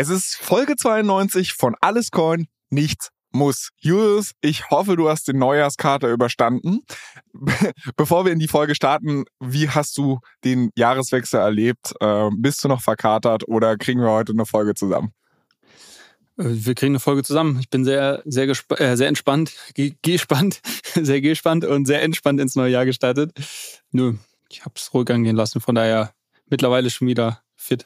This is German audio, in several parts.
Es ist Folge 92 von Alles Coin, nichts muss. Julius, ich hoffe, du hast den Neujahrskater überstanden. Bevor wir in die Folge starten, wie hast du den Jahreswechsel erlebt? Äh, bist du noch verkatert oder kriegen wir heute eine Folge zusammen? Äh, wir kriegen eine Folge zusammen. Ich bin sehr, sehr, äh, sehr entspannt, gespannt, sehr gespannt und sehr entspannt ins neue Jahr gestartet. Nö, ich habe es ruhig angehen lassen. Von daher mittlerweile schon wieder fit.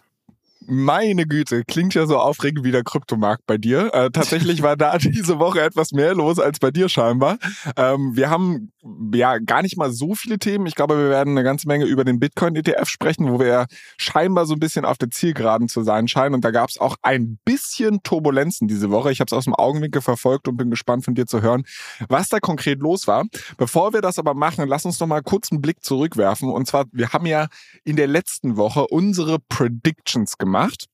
Meine Güte, klingt ja so aufregend wie der Kryptomarkt bei dir. Äh, tatsächlich war da diese Woche etwas mehr los als bei dir scheinbar. Ähm, wir haben ja gar nicht mal so viele Themen. Ich glaube, wir werden eine ganze Menge über den Bitcoin-ETF sprechen, wo wir ja scheinbar so ein bisschen auf der Zielgeraden zu sein scheinen. Und da gab es auch ein bisschen Turbulenzen diese Woche. Ich habe es aus dem Augenwinkel verfolgt und bin gespannt von dir zu hören, was da konkret los war. Bevor wir das aber machen, lass uns noch mal kurz einen Blick zurückwerfen. Und zwar, wir haben ja in der letzten Woche unsere Predictions gemacht gemacht.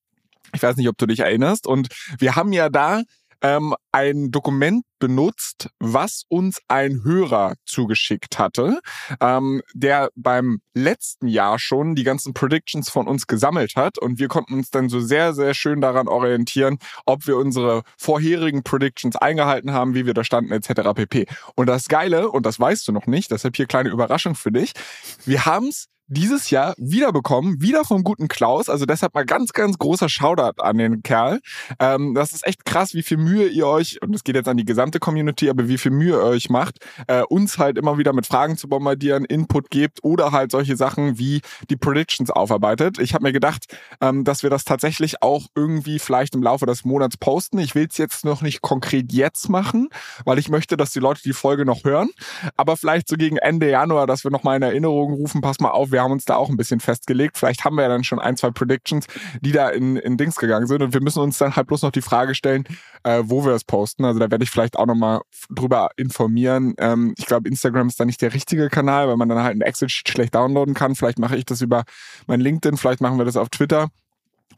Ich weiß nicht, ob du dich erinnerst. Und wir haben ja da ähm, ein Dokument benutzt, was uns ein Hörer zugeschickt hatte, ähm, der beim letzten Jahr schon die ganzen Predictions von uns gesammelt hat und wir konnten uns dann so sehr, sehr schön daran orientieren, ob wir unsere vorherigen Predictions eingehalten haben, wie wir da standen etc. pp. Und das Geile, und das weißt du noch nicht, deshalb hier kleine Überraschung für dich, wir haben es dieses Jahr wiederbekommen, wieder vom guten Klaus. Also deshalb mal ganz, ganz großer Shoutout an den Kerl. Ähm, das ist echt krass, wie viel Mühe ihr euch, und es geht jetzt an die gesamte Community, aber wie viel Mühe ihr euch macht, äh, uns halt immer wieder mit Fragen zu bombardieren, Input gebt oder halt solche Sachen wie die Predictions aufarbeitet. Ich habe mir gedacht, ähm, dass wir das tatsächlich auch irgendwie vielleicht im Laufe des Monats posten. Ich will es jetzt noch nicht konkret jetzt machen, weil ich möchte, dass die Leute die Folge noch hören. Aber vielleicht so gegen Ende Januar, dass wir noch mal in Erinnerung rufen, pass mal auf, wir haben uns da auch ein bisschen festgelegt. Vielleicht haben wir ja dann schon ein, zwei Predictions, die da in, in Dings gegangen sind. Und wir müssen uns dann halt bloß noch die Frage stellen, äh, wo wir es posten. Also da werde ich vielleicht auch nochmal drüber informieren. Ähm, ich glaube, Instagram ist da nicht der richtige Kanal, weil man dann halt ein Excel-Sheet schlecht downloaden kann. Vielleicht mache ich das über mein LinkedIn, vielleicht machen wir das auf Twitter.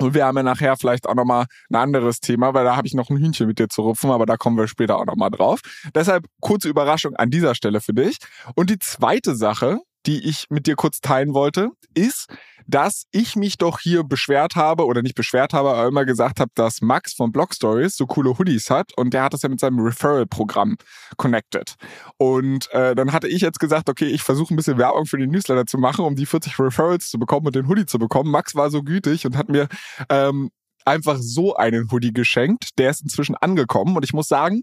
Und wir haben ja nachher vielleicht auch nochmal ein anderes Thema, weil da habe ich noch ein Hühnchen mit dir zu rupfen, aber da kommen wir später auch nochmal drauf. Deshalb kurze Überraschung an dieser Stelle für dich. Und die zweite Sache, die ich mit dir kurz teilen wollte, ist, dass ich mich doch hier beschwert habe oder nicht beschwert habe, aber immer gesagt habe, dass Max von Blog Stories so coole Hoodies hat und der hat das ja mit seinem Referral-Programm connected. Und äh, dann hatte ich jetzt gesagt, okay, ich versuche ein bisschen Werbung für den Newsletter zu machen, um die 40 Referrals zu bekommen und den Hoodie zu bekommen. Max war so gütig und hat mir ähm, einfach so einen Hoodie geschenkt. Der ist inzwischen angekommen und ich muss sagen,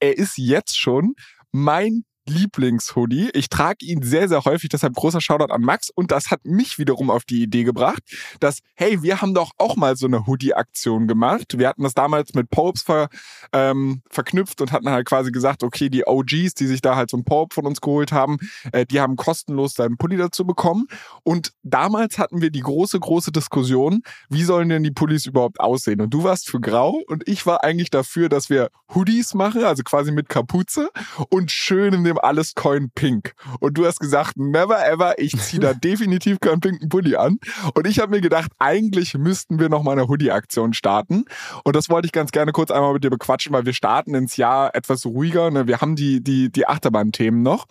er ist jetzt schon mein Lieblingshoodie. Ich trage ihn sehr, sehr häufig, deshalb großer Shoutout an Max. Und das hat mich wiederum auf die Idee gebracht, dass, hey, wir haben doch auch mal so eine Hoodie-Aktion gemacht. Wir hatten das damals mit Popes ver, ähm, verknüpft und hatten halt quasi gesagt, okay, die OGs, die sich da halt so ein Pope von uns geholt haben, äh, die haben kostenlos seinen Pulli dazu bekommen. Und damals hatten wir die große, große Diskussion, wie sollen denn die Pullis überhaupt aussehen? Und du warst für grau und ich war eigentlich dafür, dass wir Hoodies machen, also quasi mit Kapuze und schön in dem alles Coin Pink. Und du hast gesagt, never ever, ich ziehe da definitiv keinen pinken Pulli an. Und ich habe mir gedacht, eigentlich müssten wir noch mal eine Hoodie-Aktion starten. Und das wollte ich ganz gerne kurz einmal mit dir bequatschen, weil wir starten ins Jahr etwas ruhiger. Ne? Wir haben die, die, die Achterbahn-Themen noch.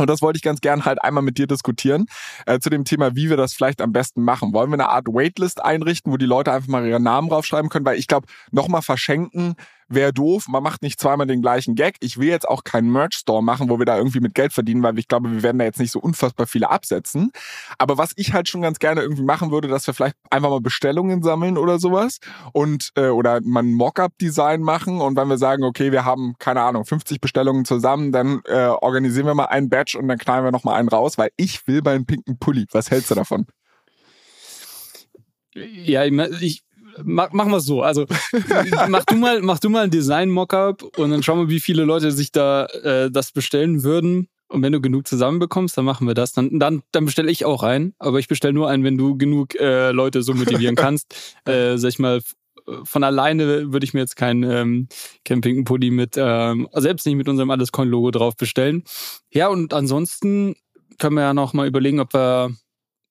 Und das wollte ich ganz gern halt einmal mit dir diskutieren äh, zu dem Thema, wie wir das vielleicht am besten machen. Wollen wir eine Art Waitlist einrichten, wo die Leute einfach mal ihren Namen draufschreiben können? Weil ich glaube, nochmal verschenken wäre doof. Man macht nicht zweimal den gleichen Gag. Ich will jetzt auch keinen Merch-Store machen, wo wir da irgendwie mit Geld verdienen, weil ich glaube, wir werden da jetzt nicht so unfassbar viele absetzen. Aber was ich halt schon ganz gerne irgendwie machen würde, dass wir vielleicht einfach mal Bestellungen sammeln oder sowas und äh, oder mal ein Mockup-Design machen und wenn wir sagen, okay, wir haben keine Ahnung 50 Bestellungen zusammen, dann äh, organisieren wir mal einen Batch und dann knallen wir noch mal einen raus, weil ich will meinen pinken Pulli. Was hältst du davon? Ja, ich, mach, machen wir es so. Also mach du mal, mach du mal ein Design-Mockup und dann schauen wir, wie viele Leute sich da äh, das bestellen würden. Und wenn du genug zusammenbekommst, dann machen wir das. Dann, dann, dann bestelle ich auch ein. Aber ich bestelle nur ein, wenn du genug äh, Leute so motivieren kannst. äh, sag ich mal, von alleine würde ich mir jetzt keinen ähm, Campingpulli mit, ähm, selbst nicht mit unserem Allescoin-Logo drauf bestellen. Ja, und ansonsten können wir ja noch mal überlegen, ob wir,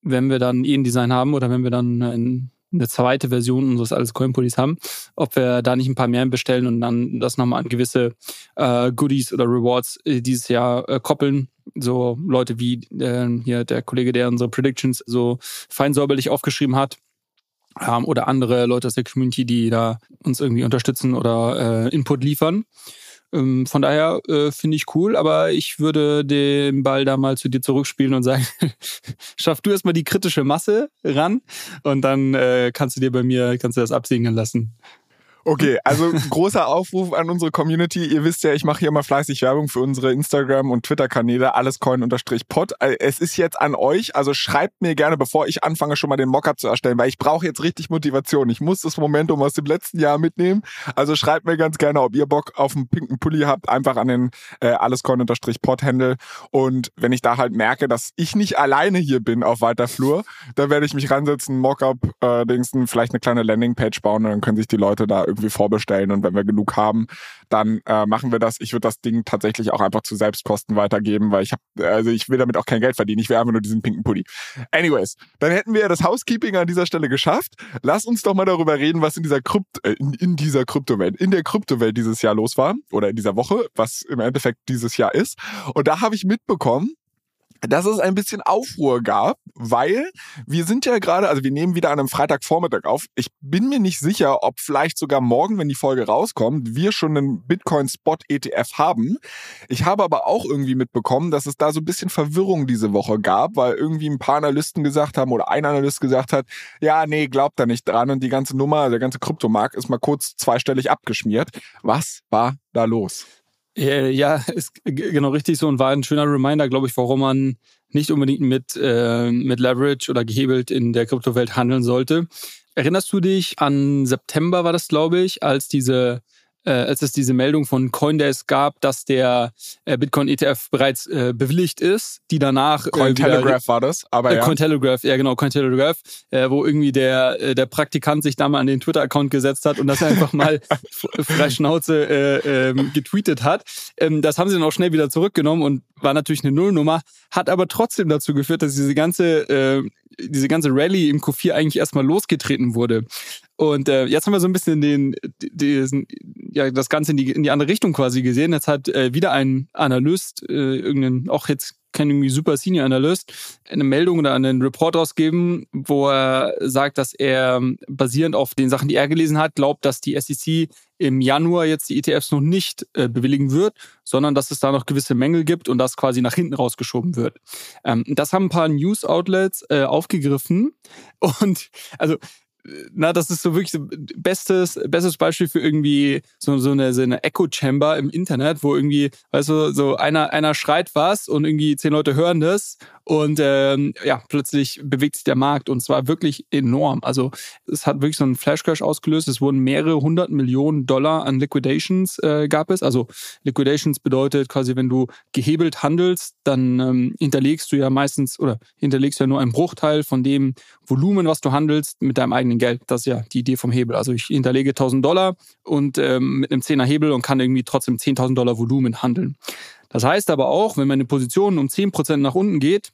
wenn wir dann InDesign haben oder wenn wir dann ein eine zweite Version unseres alles Coin Pullis haben, ob wir da nicht ein paar mehr bestellen und dann das nochmal an gewisse äh, Goodies oder Rewards äh, dieses Jahr äh, koppeln. So Leute wie äh, hier der Kollege, der unsere Predictions so fein säuberlich aufgeschrieben hat. Ähm, oder andere Leute aus der Community, die da uns irgendwie unterstützen oder äh, Input liefern. Ähm, von daher äh, finde ich cool, aber ich würde den Ball da mal zu dir zurückspielen und sagen, schaff du erstmal die kritische Masse ran und dann äh, kannst du dir bei mir, kannst du das absegnen lassen. Okay, also großer Aufruf an unsere Community. Ihr wisst ja, ich mache hier immer fleißig Werbung für unsere Instagram- und Twitter-Kanäle, allescoin-pod. Äh, es ist jetzt an euch, also schreibt mir gerne, bevor ich anfange, schon mal den Mockup zu erstellen, weil ich brauche jetzt richtig Motivation. Ich muss das Momentum aus dem letzten Jahr mitnehmen. Also schreibt mir ganz gerne, ob ihr Bock auf einen pinken Pulli habt, einfach an den äh, allescoin-pod-Handle. Und wenn ich da halt merke, dass ich nicht alleine hier bin auf weiter Flur, dann werde ich mich ransetzen, Mockup, äh, Dingsen, vielleicht eine kleine Landingpage bauen und dann können sich die Leute da irgendwie vorbestellen und wenn wir genug haben, dann äh, machen wir das. Ich würde das Ding tatsächlich auch einfach zu Selbstkosten weitergeben, weil ich habe, also ich will damit auch kein Geld verdienen. Ich will einfach nur diesen pinken Pulli. Anyways, dann hätten wir das Housekeeping an dieser Stelle geschafft. Lass uns doch mal darüber reden, was in dieser Krypt äh, in, in dieser Kryptowelt, in der Kryptowelt dieses Jahr los war oder in dieser Woche, was im Endeffekt dieses Jahr ist. Und da habe ich mitbekommen, dass es ein bisschen Aufruhr gab, weil wir sind ja gerade, also wir nehmen wieder an einem Freitagvormittag auf. Ich bin mir nicht sicher, ob vielleicht sogar morgen, wenn die Folge rauskommt, wir schon einen Bitcoin Spot ETF haben. Ich habe aber auch irgendwie mitbekommen, dass es da so ein bisschen Verwirrung diese Woche gab, weil irgendwie ein paar Analysten gesagt haben oder ein Analyst gesagt hat, ja, nee, glaubt da nicht dran und die ganze Nummer, der ganze Kryptomarkt ist mal kurz zweistellig abgeschmiert. Was war da los? Ja, ist genau richtig so und war ein schöner Reminder, glaube ich, warum man nicht unbedingt mit, äh, mit Leverage oder gehebelt in der Kryptowelt handeln sollte. Erinnerst du dich an September war das, glaube ich, als diese äh, als es diese Meldung von Coindesk gab, dass der äh, Bitcoin-ETF bereits äh, bewilligt ist, die danach... Äh, Cointelegraph war das, aber äh, ja. Cointelegraph, ja genau, Cointelegraph, äh, wo irgendwie der, äh, der Praktikant sich da mal an den Twitter-Account gesetzt hat und das einfach mal frei Schnauze äh, ähm, getweetet hat. Ähm, das haben sie dann auch schnell wieder zurückgenommen und war natürlich eine Nullnummer, hat aber trotzdem dazu geführt, dass diese ganze, äh, diese ganze Rallye im Q4 eigentlich erstmal losgetreten wurde. Und äh, jetzt haben wir so ein bisschen den, diesen, ja, das Ganze in die, in die andere Richtung quasi gesehen. Jetzt hat äh, wieder ein Analyst, äh, irgendein, auch jetzt kein irgendwie super Senior Analyst, eine Meldung oder einen Report rausgeben, wo er sagt, dass er basierend auf den Sachen, die er gelesen hat, glaubt, dass die SEC im Januar jetzt die ETFs noch nicht äh, bewilligen wird, sondern dass es da noch gewisse Mängel gibt und das quasi nach hinten rausgeschoben wird. Ähm, das haben ein paar News Outlets äh, aufgegriffen und also na, das ist so wirklich so bestes, bestes Beispiel für irgendwie so, so eine, so eine Echo-Chamber im Internet, wo irgendwie, weißt du, so einer, einer schreit was und irgendwie zehn Leute hören das und ähm, ja, plötzlich bewegt sich der Markt und zwar wirklich enorm. Also es hat wirklich so einen Flash-Crash ausgelöst. Es wurden mehrere hundert Millionen Dollar an Liquidations äh, gab es. Also Liquidations bedeutet quasi, wenn du gehebelt handelst, dann ähm, hinterlegst du ja meistens oder hinterlegst ja nur einen Bruchteil von dem Volumen, was du handelst, mit deinem eigenen Geld. Das ist ja die Idee vom Hebel. Also ich hinterlege 1000 Dollar und ähm, mit einem 10er Hebel und kann irgendwie trotzdem 10.000 Dollar Volumen handeln. Das heißt aber auch, wenn meine Position um 10% nach unten geht,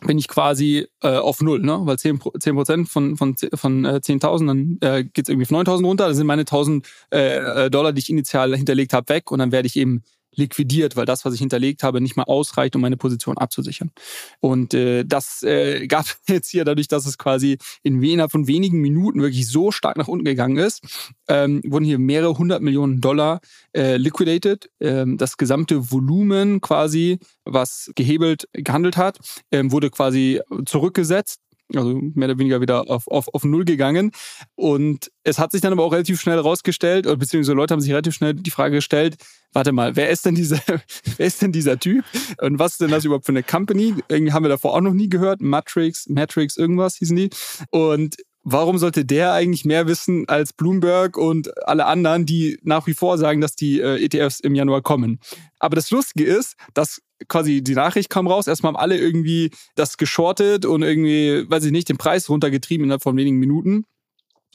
bin ich quasi äh, auf Null, ne? weil 10, 10 von, von, von äh, 10.000, dann äh, geht es irgendwie auf 9.000 runter, dann sind meine 1.000 äh, Dollar, die ich initial hinterlegt habe, weg und dann werde ich eben liquidiert, weil das, was ich hinterlegt habe, nicht mehr ausreicht, um meine Position abzusichern. Und äh, das äh, gab jetzt hier dadurch, dass es quasi in innerhalb von wenigen Minuten wirklich so stark nach unten gegangen ist, ähm, wurden hier mehrere hundert Millionen Dollar äh, liquidated. Ähm, das gesamte Volumen quasi, was gehebelt gehandelt hat, ähm, wurde quasi zurückgesetzt also mehr oder weniger wieder auf, auf, auf Null gegangen. Und es hat sich dann aber auch relativ schnell rausgestellt, beziehungsweise Leute haben sich relativ schnell die Frage gestellt, warte mal, wer ist denn dieser, wer ist denn dieser Typ? Und was ist denn das überhaupt für eine Company? Irgendwie haben wir davor auch noch nie gehört. Matrix, Matrix, irgendwas hießen die. Und warum sollte der eigentlich mehr wissen als Bloomberg und alle anderen, die nach wie vor sagen, dass die äh, ETFs im Januar kommen? Aber das Lustige ist, dass quasi die Nachricht kam raus, erstmal haben alle irgendwie das geschortet und irgendwie, weiß ich nicht, den Preis runtergetrieben innerhalb von wenigen Minuten.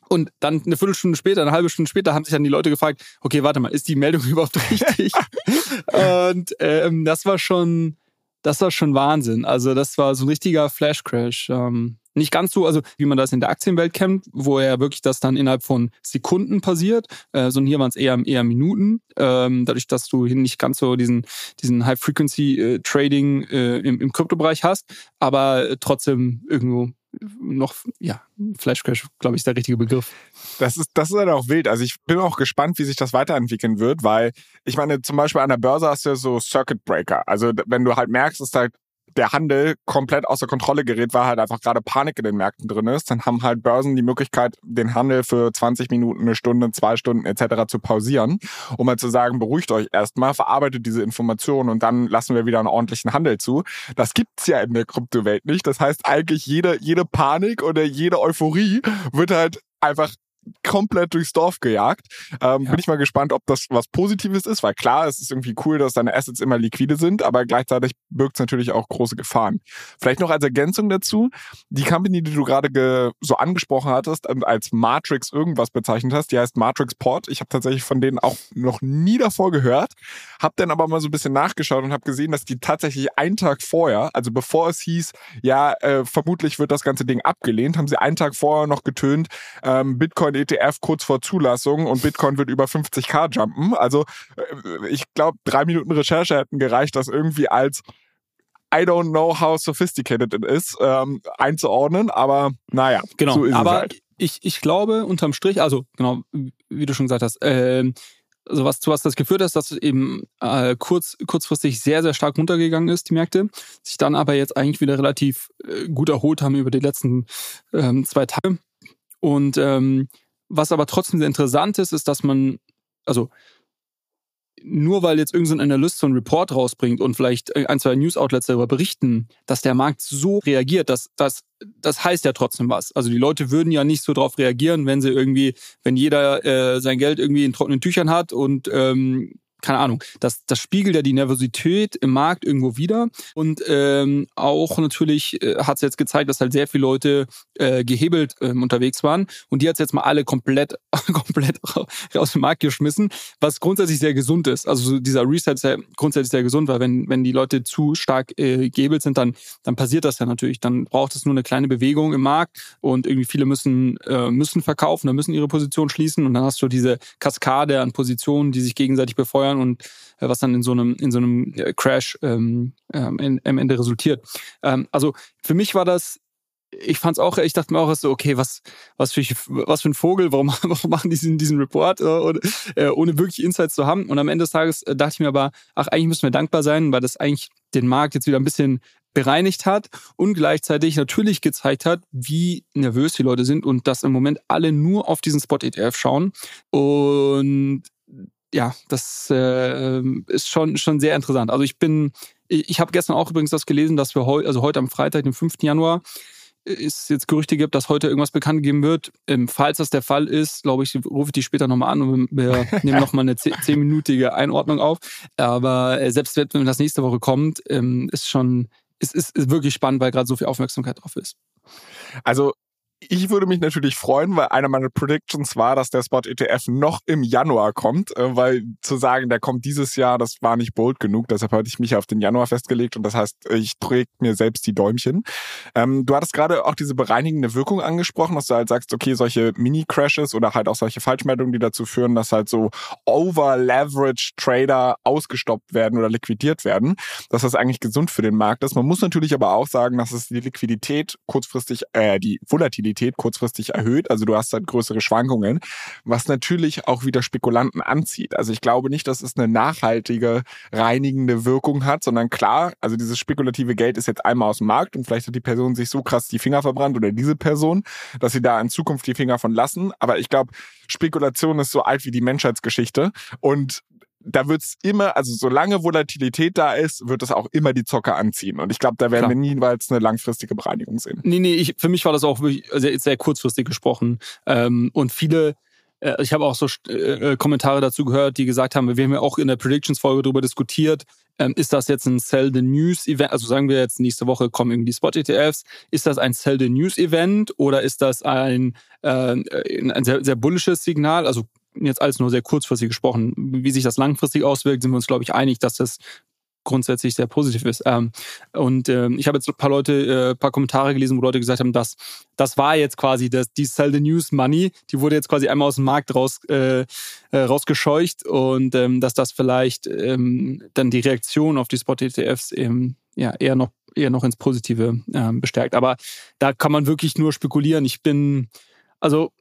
Und dann eine Viertelstunde später, eine halbe Stunde später haben sich dann die Leute gefragt, okay, warte mal, ist die Meldung überhaupt richtig? und ähm, das war schon, das war schon Wahnsinn. Also das war so ein richtiger Flash-Crash. Ähm, nicht ganz so, also wie man das in der Aktienwelt kennt, wo ja wirklich das dann innerhalb von Sekunden passiert, äh, sondern hier waren es eher, eher Minuten. Ähm, dadurch, dass du hier nicht ganz so diesen, diesen High-Frequency-Trading äh, äh, im, im Kryptobereich hast, aber trotzdem irgendwo noch, ja, Flash Crash, glaube ich, ist der richtige Begriff. Das ist, das ist halt auch wild. Also ich bin auch gespannt, wie sich das weiterentwickeln wird, weil ich meine, zum Beispiel an der Börse hast du ja so Circuit Breaker. Also wenn du halt merkst, dass da der Handel komplett außer Kontrolle gerät, weil halt einfach gerade Panik in den Märkten drin ist, dann haben halt Börsen die Möglichkeit, den Handel für 20 Minuten, eine Stunde, zwei Stunden etc. zu pausieren, um mal zu sagen, beruhigt euch erstmal, verarbeitet diese Informationen und dann lassen wir wieder einen ordentlichen Handel zu. Das gibt's ja in der Kryptowelt nicht. Das heißt eigentlich jede, jede Panik oder jede Euphorie wird halt einfach komplett durchs Dorf gejagt. Ähm, ja. Bin ich mal gespannt, ob das was Positives ist, weil klar, es ist irgendwie cool, dass deine Assets immer liquide sind, aber gleichzeitig birgt es natürlich auch große Gefahren. Vielleicht noch als Ergänzung dazu, die Company, die du gerade so angesprochen hattest und als Matrix irgendwas bezeichnet hast, die heißt Matrix Port. Ich habe tatsächlich von denen auch noch nie davor gehört, habe dann aber mal so ein bisschen nachgeschaut und habe gesehen, dass die tatsächlich einen Tag vorher, also bevor es hieß, ja, äh, vermutlich wird das ganze Ding abgelehnt, haben sie einen Tag vorher noch getönt, ähm, Bitcoin ETF kurz vor Zulassung und Bitcoin wird über 50k jumpen. Also äh, ich glaube, drei Minuten Recherche hätten gereicht, das irgendwie als I don't know how sophisticated it is ähm, einzuordnen, aber naja, genau. So ist aber es halt. ich, ich glaube unterm Strich, also genau, wie du schon gesagt hast, äh, also was zu was das geführt hat, dass es eben äh, kurz, kurzfristig sehr, sehr stark runtergegangen ist, die Märkte, sich dann aber jetzt eigentlich wieder relativ äh, gut erholt haben über die letzten ähm, zwei Tage. Und ähm, was aber trotzdem sehr interessant ist, ist, dass man, also nur weil jetzt irgendein Analyst so einen Report rausbringt und vielleicht ein, zwei News-Outlets darüber berichten, dass der Markt so reagiert, dass das, das heißt ja trotzdem was. Also die Leute würden ja nicht so drauf reagieren, wenn sie irgendwie, wenn jeder äh, sein Geld irgendwie in trockenen Tüchern hat und ähm, keine Ahnung, das, das spiegelt ja die Nervosität im Markt irgendwo wieder. Und ähm, auch natürlich äh, hat es jetzt gezeigt, dass halt sehr viele Leute äh, gehebelt ähm, unterwegs waren. Und die hat jetzt mal alle komplett, komplett aus dem Markt geschmissen, was grundsätzlich sehr gesund ist. Also dieser Reset ist ja grundsätzlich sehr gesund, weil wenn, wenn die Leute zu stark äh, gehebelt sind, dann, dann passiert das ja natürlich. Dann braucht es nur eine kleine Bewegung im Markt und irgendwie viele müssen, äh, müssen verkaufen, dann müssen ihre Position schließen und dann hast du diese Kaskade an Positionen, die sich gegenseitig befeuern steuern und äh, was dann in so einem, in so einem Crash ähm, ähm, am Ende resultiert. Ähm, also für mich war das ich fand's auch, ich dachte mir auch so, okay, was, was für, was für ein Vogel, warum, warum machen die diesen, diesen Report, äh, ohne, äh, ohne wirklich Insights zu haben? Und am Ende des Tages äh, dachte ich mir aber, ach, eigentlich müssen wir dankbar sein, weil das eigentlich den Markt jetzt wieder ein bisschen bereinigt hat und gleichzeitig natürlich gezeigt hat, wie nervös die Leute sind und dass im Moment alle nur auf diesen Spot-ETF schauen. Und ja, das äh, ist schon, schon sehr interessant. Also ich bin, ich, ich habe gestern auch übrigens das gelesen, dass wir heute, also heute am Freitag, den 5. Januar, es jetzt Gerüchte gibt, dass heute irgendwas bekannt gegeben wird. Ähm, falls das der Fall ist, glaube ich, rufe ich die später nochmal an und wir nehmen nochmal eine zehnminütige Einordnung auf. Aber äh, selbst wenn das nächste Woche kommt, ähm, ist schon, es ist, ist wirklich spannend, weil gerade so viel Aufmerksamkeit drauf ist. Also ich würde mich natürlich freuen, weil einer meiner Predictions war, dass der Spot ETF noch im Januar kommt, äh, weil zu sagen, der kommt dieses Jahr, das war nicht bold genug. Deshalb hatte ich mich auf den Januar festgelegt und das heißt, ich träge mir selbst die Däumchen. Ähm, du hattest gerade auch diese bereinigende Wirkung angesprochen, dass du halt sagst, okay, solche Mini-Crashes oder halt auch solche Falschmeldungen, die dazu führen, dass halt so over-leveraged Trader ausgestoppt werden oder liquidiert werden, dass das eigentlich gesund für den Markt ist. Man muss natürlich aber auch sagen, dass es die Liquidität kurzfristig, äh, die Volatilität Volatilität kurzfristig erhöht. Also du hast halt größere Schwankungen, was natürlich auch wieder Spekulanten anzieht. Also ich glaube nicht, dass es eine nachhaltige reinigende Wirkung hat, sondern klar, also dieses spekulative Geld ist jetzt einmal aus dem Markt und vielleicht hat die Person sich so krass die Finger verbrannt oder diese Person, dass sie da in Zukunft die Finger von lassen. Aber ich glaube, Spekulation ist so alt wie die Menschheitsgeschichte und da wird's immer, also solange Volatilität da ist, wird es auch immer die Zocker anziehen. Und ich glaube, da werden Klar. wir niemals eine langfristige Bereinigung sehen. Nee, nee, ich, für mich war das auch wirklich sehr, sehr kurzfristig gesprochen. Ähm, und viele, äh, ich habe auch so äh, Kommentare dazu gehört, die gesagt haben, wir haben ja auch in der Predictions-Folge darüber diskutiert, ähm, ist das jetzt ein Sell the News Event? Also sagen wir jetzt, nächste Woche kommen irgendwie Spot-ETFs. Ist das ein Sell the News Event oder ist das ein, äh, ein sehr, sehr bullisches Signal? Also jetzt alles nur sehr kurzfristig gesprochen. Wie sich das langfristig auswirkt, sind wir uns, glaube ich, einig, dass das grundsätzlich sehr positiv ist. Ähm, und ähm, ich habe jetzt ein paar Leute, äh, paar Kommentare gelesen, wo Leute gesagt haben, dass das war jetzt quasi das, die Sell the News Money, die wurde jetzt quasi einmal aus dem Markt raus, äh, äh, rausgescheucht und ähm, dass das vielleicht ähm, dann die Reaktion auf die Spot-ETFs eben ja, eher noch eher noch ins Positive ähm, bestärkt. Aber da kann man wirklich nur spekulieren. Ich bin, also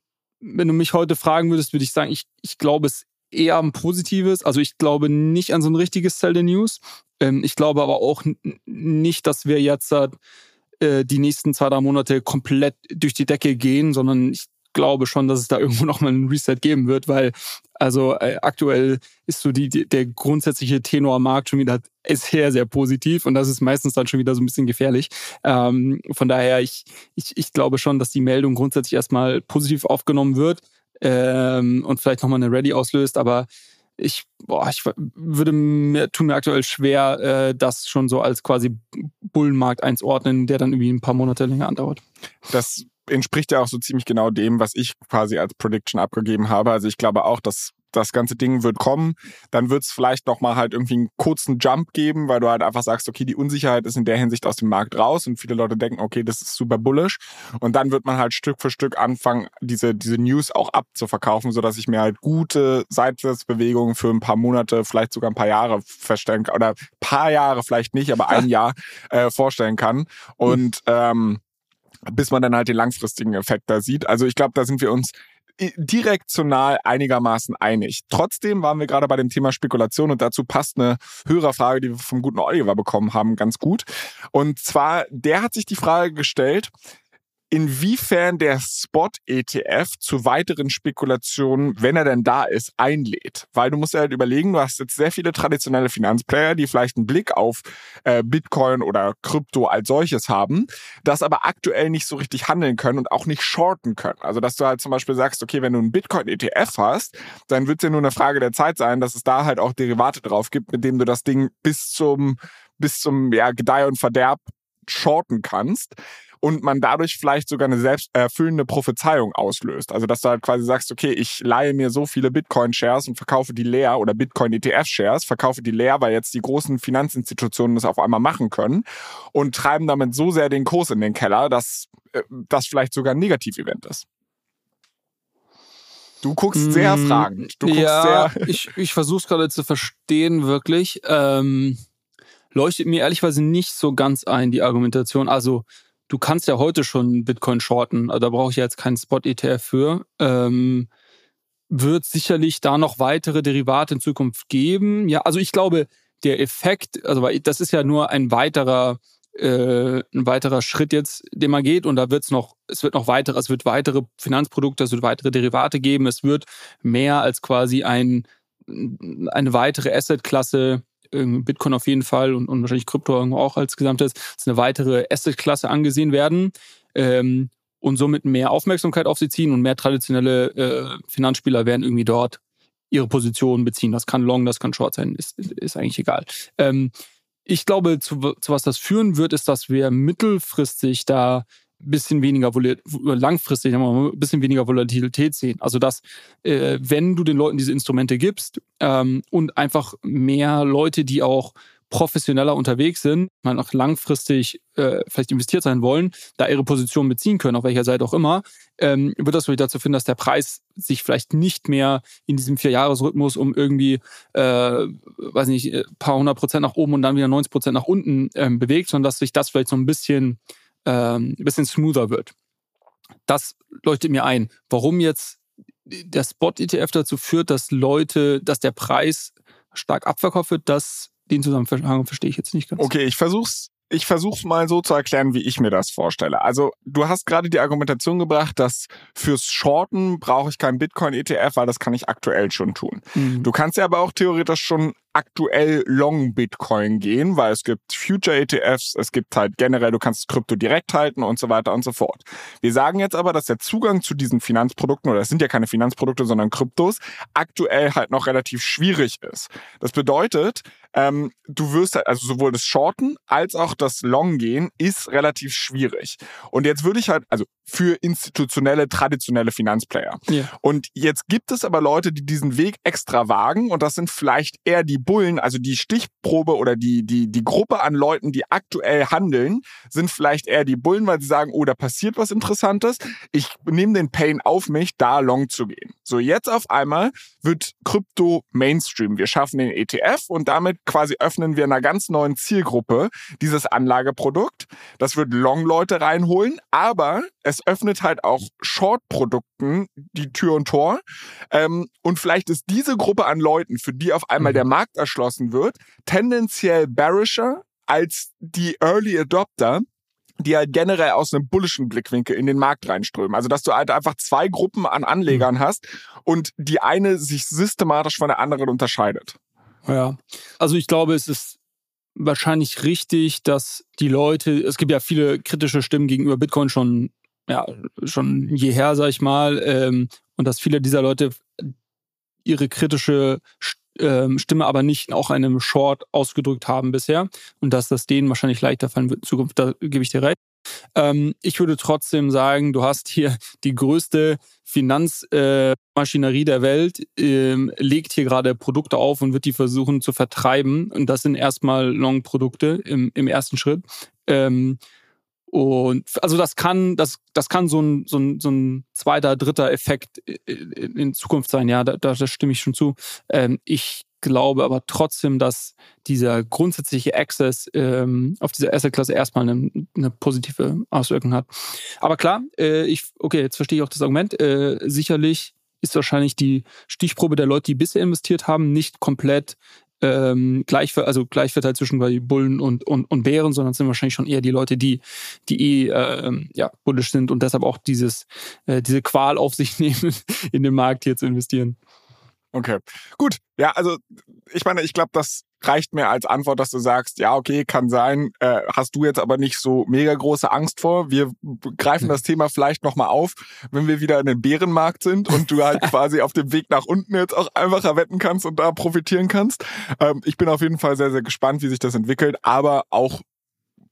wenn du mich heute fragen würdest, würde ich sagen, ich, ich glaube es eher ein positives. Also ich glaube nicht an so ein richtiges Sell the News. Ähm, ich glaube aber auch nicht, dass wir jetzt äh, die nächsten zwei, drei Monate komplett durch die Decke gehen, sondern ich glaube schon, dass es da irgendwo nochmal einen Reset geben wird, weil also äh, aktuell ist so die, die, der grundsätzliche Tenor am Markt schon wieder sehr, sehr positiv und das ist meistens dann schon wieder so ein bisschen gefährlich. Ähm, von daher, ich, ich, ich glaube schon, dass die Meldung grundsätzlich erstmal positiv aufgenommen wird ähm, und vielleicht nochmal eine Ready auslöst, aber ich, boah, ich würde mir, tun mir aktuell schwer, äh, das schon so als quasi Bullenmarkt einzuordnen, der dann irgendwie ein paar Monate länger andauert. Das entspricht ja auch so ziemlich genau dem, was ich quasi als Prediction abgegeben habe. Also ich glaube auch, dass das ganze Ding wird kommen. Dann wird es vielleicht nochmal halt irgendwie einen kurzen Jump geben, weil du halt einfach sagst, okay, die Unsicherheit ist in der Hinsicht aus dem Markt raus und viele Leute denken, okay, das ist super bullish. Und dann wird man halt Stück für Stück anfangen, diese, diese News auch abzuverkaufen, sodass ich mir halt gute Seitwärtsbewegungen für ein paar Monate, vielleicht sogar ein paar Jahre feststellen kann. Oder paar Jahre vielleicht nicht, aber ein Jahr äh, vorstellen kann. Und ähm, bis man dann halt den langfristigen Effekt da sieht. Also ich glaube, da sind wir uns direktional einigermaßen einig. Trotzdem waren wir gerade bei dem Thema Spekulation und dazu passt eine Hörerfrage, die wir vom guten Oliver bekommen haben, ganz gut. Und zwar, der hat sich die Frage gestellt, inwiefern der Spot-ETF zu weiteren Spekulationen, wenn er denn da ist, einlädt. Weil du musst ja halt überlegen, du hast jetzt sehr viele traditionelle Finanzplayer, die vielleicht einen Blick auf äh, Bitcoin oder Krypto als solches haben, das aber aktuell nicht so richtig handeln können und auch nicht shorten können. Also dass du halt zum Beispiel sagst, okay, wenn du einen Bitcoin-ETF hast, dann wird es ja nur eine Frage der Zeit sein, dass es da halt auch Derivate drauf gibt, mit denen du das Ding bis zum, bis zum ja, Gedeih und Verderb shorten kannst und man dadurch vielleicht sogar eine selbsterfüllende Prophezeiung auslöst. Also dass du halt quasi sagst, okay, ich leihe mir so viele Bitcoin-Shares und verkaufe die leer oder Bitcoin-ETF-Shares, verkaufe die leer, weil jetzt die großen Finanzinstitutionen das auf einmal machen können und treiben damit so sehr den Kurs in den Keller, dass äh, das vielleicht sogar ein Negativ-Event ist. Du guckst sehr Mm, fragend. Du guckst ja, sehr. ich, ich versuche es gerade zu verstehen, wirklich. Ähm, leuchtet mir ehrlicherweise nicht so ganz ein, die Argumentation. Also, du kannst ja heute schon Bitcoin shorten, also da brauche ich jetzt keinen Spot-ETF für. Ähm, wird sicherlich da noch weitere Derivate in Zukunft geben. Ja, also ich glaube, der Effekt, also das ist ja nur ein weiterer, äh, ein weiterer Schritt jetzt, den man geht und da wird es noch, es wird noch weitere, es wird weitere Finanzprodukte, es wird weitere Derivate geben, es wird mehr als quasi ein, eine weitere Assetklasse Bitcoin auf jeden Fall und, und wahrscheinlich Krypto auch als Gesamtes, als eine weitere Assetklasse angesehen werden ähm, und somit mehr Aufmerksamkeit auf sie ziehen und mehr traditionelle äh, Finanzspieler werden irgendwie dort ihre Positionen beziehen. Das kann Long, das kann Short sein, ist, ist, eigentlich egal. Ähm, ich glaube, zu, zu was das führen wird, ist, dass wir mittelfristig da bisschen weniger, volat- langfristig ein bisschen weniger Volatilität sehen. Also, dass, äh, wenn du den Leuten diese Instrumente gibst ähm, und einfach mehr Leute, die auch professioneller unterwegs sind, mal noch langfristig äh, vielleicht investiert sein wollen, da ihre Position beziehen können, auf welcher Seite auch immer, ähm, wird das vielleicht dazu führen, dass der Preis sich vielleicht nicht mehr in diesem Vierjahresrhythmus um irgendwie, äh, weiß nicht, ein paar hundert Prozent nach oben und dann wieder 90 Prozent nach unten ähm, bewegt, sondern dass sich das vielleicht so ein bisschen, ähm, ein bisschen smoother wird. Das leuchtet mir ein. Warum jetzt der Spot-ETF dazu führt, dass Leute, dass der Preis stark abverkauft wird, das den Zusammenhang verstehe ich jetzt nicht ganz. Okay, ich versuch's ich versuche mal so zu erklären, wie ich mir das vorstelle. Also du hast gerade die Argumentation gebracht, dass fürs Shorten brauche ich keinen Bitcoin-ETF, weil das kann ich aktuell schon tun. Mhm. Du kannst ja aber auch theoretisch schon aktuell Long Bitcoin gehen, weil es gibt Future ETFs, es gibt halt generell, du kannst Krypto direkt halten und so weiter und so fort. Wir sagen jetzt aber, dass der Zugang zu diesen Finanzprodukten, oder es sind ja keine Finanzprodukte, sondern Kryptos, aktuell halt noch relativ schwierig ist. Das bedeutet, ähm, du wirst halt, also sowohl das Shorten als auch das Long gehen ist relativ schwierig. Und jetzt würde ich halt, also für institutionelle, traditionelle Finanzplayer. Yeah. Und jetzt gibt es aber Leute, die diesen Weg extra wagen und das sind vielleicht eher die Bullen, also die Stichprobe oder die, die, die Gruppe an Leuten, die aktuell handeln, sind vielleicht eher die Bullen, weil sie sagen, oh, da passiert was Interessantes. Ich nehme den Pain auf mich, da long zu gehen. So, jetzt auf einmal wird Krypto Mainstream. Wir schaffen den ETF und damit quasi öffnen wir einer ganz neuen Zielgruppe dieses Anlageprodukt. Das wird Long-Leute reinholen, aber es öffnet halt auch Short-Produkten die Tür und Tor. Ähm, und vielleicht ist diese Gruppe an Leuten, für die auf einmal mhm. der Markt erschlossen wird, tendenziell bearisher als die Early Adopter, die halt generell aus einem bullischen Blickwinkel in den Markt reinströmen. Also dass du halt einfach zwei Gruppen an Anlegern mhm. hast und die eine sich systematisch von der anderen unterscheidet. Ja, also ich glaube, es ist wahrscheinlich richtig, dass die Leute, es gibt ja viele kritische Stimmen gegenüber Bitcoin schon, ja, schon jeher, sag ich mal, ähm, und dass viele dieser Leute ihre kritische ähm, Stimme aber nicht auch einem Short ausgedrückt haben bisher und dass das denen wahrscheinlich leichter fallen wird in Zukunft, da gebe ich dir recht. Ähm, ich würde trotzdem sagen, du hast hier die größte Finanzmaschinerie äh, der Welt, ähm, legt hier gerade Produkte auf und wird die versuchen zu vertreiben. Und das sind erstmal Long-Produkte im, im ersten Schritt. Ähm, und also das kann, das, das kann so ein, so ein, so ein zweiter, dritter Effekt in Zukunft sein, ja, da, da stimme ich schon zu. Ähm, ich glaube aber trotzdem, dass dieser grundsätzliche Access ähm, auf diese Asset-Klasse erstmal eine, eine, positive Auswirkung hat. Aber klar, äh, ich, okay, jetzt verstehe ich auch das Argument. Äh, sicherlich ist wahrscheinlich die Stichprobe der Leute, die bisher investiert haben, nicht komplett ähm, gleich, also gleich verteilt zwischen Bullen und, und, und Bären, sondern es sind wahrscheinlich schon eher die Leute, die, die eh äh, ja, bullisch sind und deshalb auch dieses, äh, diese Qual auf sich nehmen, in den Markt hier zu investieren. Okay, gut. Ja, also ich meine, ich glaube, das reicht mir als Antwort, dass du sagst, ja, okay, kann sein, äh, hast du jetzt aber nicht so mega große Angst vor. Wir greifen hm. das Thema vielleicht nochmal auf, wenn wir wieder in den Bärenmarkt sind und du halt quasi auf dem Weg nach unten jetzt auch einfacher wetten kannst und da profitieren kannst. Ähm, ich bin auf jeden Fall sehr, sehr gespannt, wie sich das entwickelt, aber auch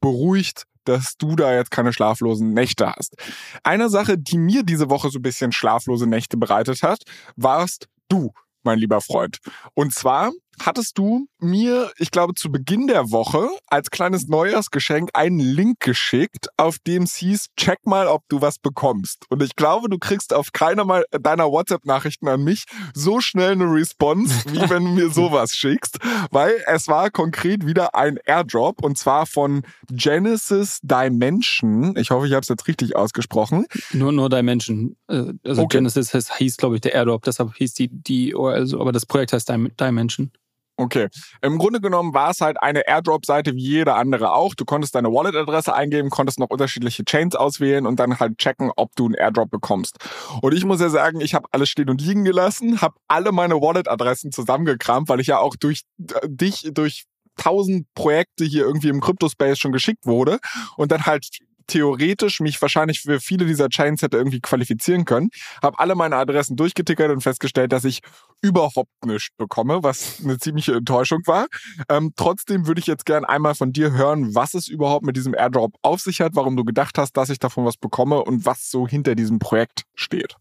beruhigt, dass du da jetzt keine schlaflosen Nächte hast. Eine Sache, die mir diese Woche so ein bisschen schlaflose Nächte bereitet hat, warst du mein lieber Freund. Und zwar hattest du mir, ich glaube, zu Beginn der Woche als kleines Neujahrsgeschenk einen Link geschickt, auf dem es hieß, check mal, ob du was bekommst. Und ich glaube, du kriegst auf keiner mal deiner WhatsApp-Nachrichten an mich so schnell eine Response, wie wenn du mir sowas schickst, weil es war konkret wieder ein Airdrop und zwar von Genesis Dimension. Ich hoffe, ich habe es jetzt richtig ausgesprochen. Nur, nur Dimension. Äh, also okay. Genesis hieß, glaube ich, der Airdrop, deshalb hieß die, die URL so, aber das Projekt heißt Dimension. Okay. Im Grunde genommen war es halt eine Airdrop-Seite wie jede andere auch. Du konntest deine Wallet-Adresse eingeben, konntest noch unterschiedliche Chains auswählen und dann halt checken, ob du einen Airdrop bekommst. Und ich muss ja sagen, ich habe alles stehen und liegen gelassen, habe alle meine Wallet-Adressen zusammengekramt, weil ich ja auch durch äh, dich, durch tausend Projekte hier irgendwie im Crypto-Space schon geschickt wurde und dann halt theoretisch mich wahrscheinlich für viele dieser Chains hätte irgendwie qualifizieren können. Habe alle meine Adressen durchgetickert und festgestellt, dass ich überhaupt nichts bekomme, was eine ziemliche Enttäuschung war. Ähm, trotzdem würde ich jetzt gern einmal von dir hören, was es überhaupt mit diesem Airdrop auf sich hat, warum du gedacht hast, dass ich davon was bekomme und was so hinter diesem Projekt steht.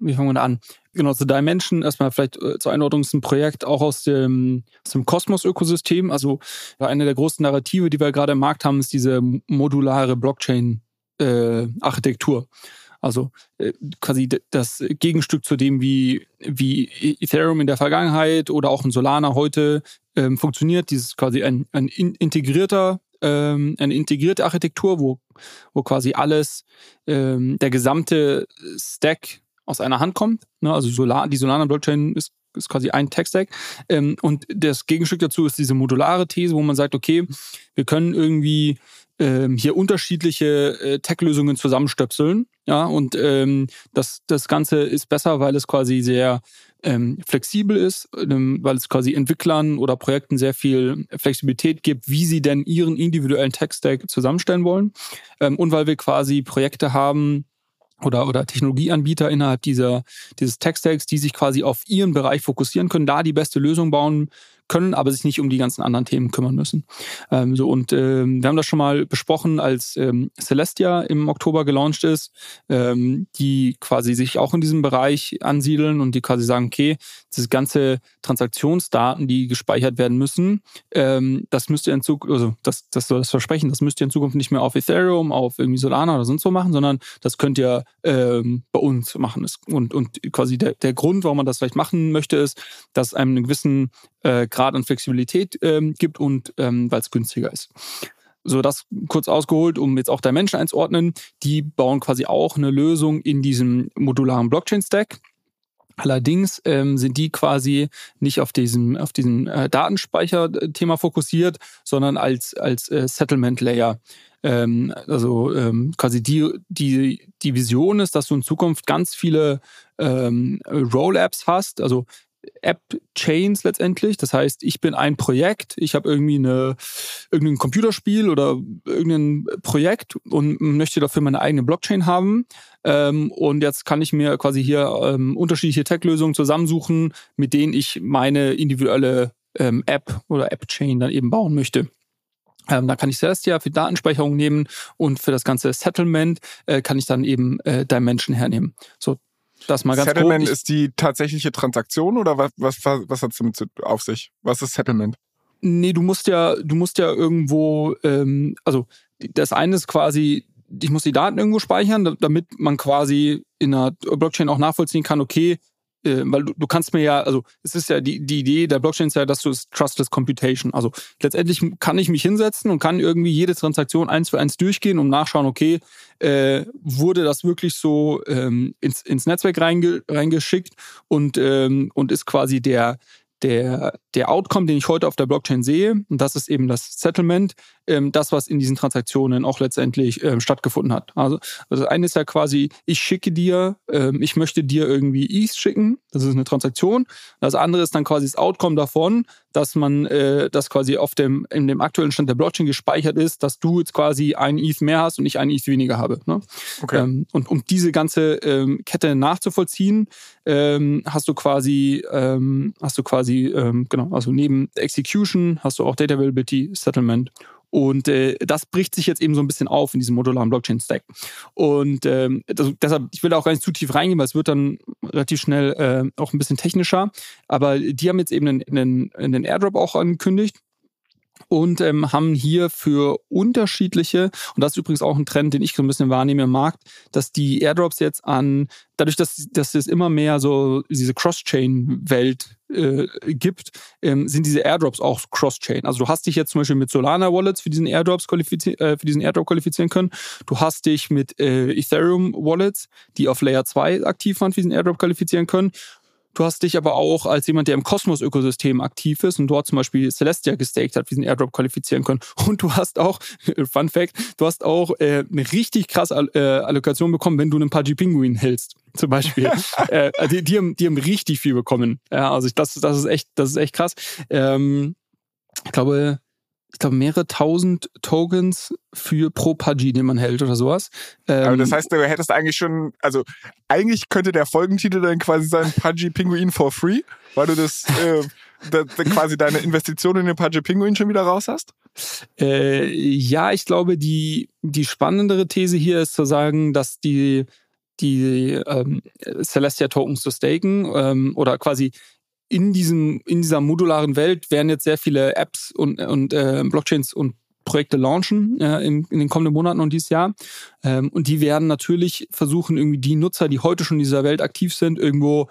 Wie fangen wir an? Genau, zu Dimension, erstmal vielleicht äh, zur Einordnung, ist ein Projekt auch aus dem, dem Kosmos-Ökosystem. Also eine der großen Narrative, die wir gerade im Markt haben, ist diese modulare Blockchain-Architektur. Äh, also äh, quasi das Gegenstück zu dem, wie, wie Ethereum in der Vergangenheit oder auch ein Solana heute ähm, funktioniert. Dieses quasi ein, ein integrierter, ähm, eine integrierte Architektur, wo, wo quasi alles, ähm, der gesamte Stack aus einer Hand kommt. Ne? Also Solar, die Solana-Blockchain ist ist quasi ein Tech-Stack. Ähm, und das Gegenstück dazu ist diese modulare These, wo man sagt, okay, wir können irgendwie ähm, hier unterschiedliche äh, Tech-Lösungen zusammenstöpseln. Ja, und ähm, das, das Ganze ist besser, weil es quasi sehr ähm, flexibel ist, ähm, weil es quasi Entwicklern oder Projekten sehr viel Flexibilität gibt, wie sie denn ihren individuellen Tech-Stack zusammenstellen wollen. Ähm, und weil wir quasi Projekte haben, oder, oder Technologieanbieter innerhalb dieser, dieses Tech-Stacks, die sich quasi auf ihren Bereich fokussieren können, da die beste Lösung bauen können, aber sich nicht um die ganzen anderen Themen kümmern müssen. Ähm, so und ähm, wir haben das schon mal besprochen, als ähm, Celestia im Oktober gelauncht ist, ähm, die quasi sich auch in diesem Bereich ansiedeln und die quasi sagen, okay, diese ganze Transaktionsdaten, die gespeichert werden müssen, ähm, das müsst ihr in Zukunft, also das, das soll das Versprechen, das müsst ihr in Zukunft nicht mehr auf Ethereum, auf irgendwie Solana oder sonst so machen, sondern das könnt ihr ähm, bei uns machen. Und, und quasi der, der Grund, warum man das vielleicht machen möchte, ist, dass einem einen gewissen äh, Grad an Flexibilität ähm, gibt und ähm, weil es günstiger ist. So, das kurz ausgeholt, um jetzt auch der Menschen einzuordnen. Die bauen quasi auch eine Lösung in diesem modularen Blockchain-Stack. Allerdings ähm, sind die quasi nicht auf diesem, auf diesem äh, Datenspeicher-Thema fokussiert, sondern als, als äh, Settlement-Layer. Ähm, also ähm, quasi die, die, die Vision ist, dass du in Zukunft ganz viele ähm, Roll-Apps hast, also App-Chains letztendlich. Das heißt, ich bin ein Projekt, ich habe irgendwie eine, irgendein Computerspiel oder irgendein Projekt und möchte dafür meine eigene Blockchain haben. Ähm, und jetzt kann ich mir quasi hier ähm, unterschiedliche Tech-Lösungen zusammensuchen, mit denen ich meine individuelle ähm, App oder App-Chain dann eben bauen möchte. Ähm, da kann ich Celestia für Datenspeicherung nehmen und für das ganze Settlement äh, kann ich dann eben äh, Dimension hernehmen. So, das mal ganz Settlement grob. ist die tatsächliche Transaktion oder was, was, was hat es damit auf sich? Was ist Settlement? Nee, du musst ja, du musst ja irgendwo, ähm, also das eine ist quasi, ich muss die Daten irgendwo speichern, damit man quasi in einer Blockchain auch nachvollziehen kann, okay, äh, weil du, du kannst mir ja, also es ist ja die, die Idee der Blockchain ist ja, dass du es Trustless Computation. Also letztendlich kann ich mich hinsetzen und kann irgendwie jede Transaktion eins für eins durchgehen und nachschauen, okay, äh, wurde das wirklich so ähm, ins, ins Netzwerk reinge, reingeschickt und, ähm, und ist quasi der, der, der Outcome, den ich heute auf der Blockchain sehe, und das ist eben das Settlement, ähm, das, was in diesen Transaktionen auch letztendlich ähm, stattgefunden hat. Also, also das eine ist ja quasi, ich schicke dir, ähm, ich möchte dir irgendwie ETH schicken, das ist eine Transaktion. Das andere ist dann quasi das Outcome davon, dass man äh, das quasi auf dem, in dem aktuellen Stand der Blockchain gespeichert ist, dass du jetzt quasi ein ETH mehr hast und ich ein ETH weniger habe. Ne? Okay. Ähm, und um diese ganze ähm, Kette nachzuvollziehen, ähm, hast du quasi, ähm, hast du quasi, ähm, genau, also neben Execution hast du auch Data Availability, Settlement und äh, das bricht sich jetzt eben so ein bisschen auf in diesem modularen Blockchain-Stack. Und ähm, das, deshalb, ich will da auch gar nicht zu tief reingehen, weil es wird dann relativ schnell äh, auch ein bisschen technischer. Aber die haben jetzt eben einen, einen, einen Airdrop auch angekündigt und ähm, haben hier für unterschiedliche, und das ist übrigens auch ein Trend, den ich so ein bisschen wahrnehme im Markt, dass die Airdrops jetzt an, dadurch, dass, dass es immer mehr so diese Cross-Chain-Welt äh, gibt, ähm, sind diese Airdrops auch Cross-Chain. Also du hast dich jetzt zum Beispiel mit Solana-Wallets für diesen Airdrops qualifizieren, äh, für diesen Airdrop qualifizieren können. Du hast dich mit äh, Ethereum-Wallets, die auf Layer 2 aktiv waren, für diesen Airdrop qualifizieren können. Du hast dich aber auch als jemand, der im Kosmos-Ökosystem aktiv ist und dort zum Beispiel Celestia gestaked hat, für diesen Airdrop qualifizieren können. Und du hast auch, Fun Fact, du hast auch äh, eine richtig krasse äh, Allokation bekommen, wenn du einen Pudgy Pinguin hältst, zum Beispiel. äh, also die, die, haben, die haben richtig viel bekommen. Ja, also ich, das, das ist echt, das ist echt krass. Ähm, ich glaube, ich glaube, mehrere tausend Tokens für pro Pudgy, den man hält oder sowas. Ähm, Aber das heißt, du hättest eigentlich schon, also eigentlich könnte der Folgentitel dann quasi sein Pudgy Pinguin for free, weil du das, äh, da, da quasi deine Investition in den Pudgy Pinguin schon wieder raus hast? Äh, ja, ich glaube, die, die spannendere These hier ist zu sagen, dass die die ähm, Celestia Tokens zu staken ähm, oder quasi in diesem, in dieser modularen Welt werden jetzt sehr viele Apps und, und äh, Blockchains und Projekte launchen äh, in, in, den kommenden Monaten und dieses Jahr. Ähm, und die werden natürlich versuchen, irgendwie die Nutzer, die heute schon in dieser Welt aktiv sind, irgendwo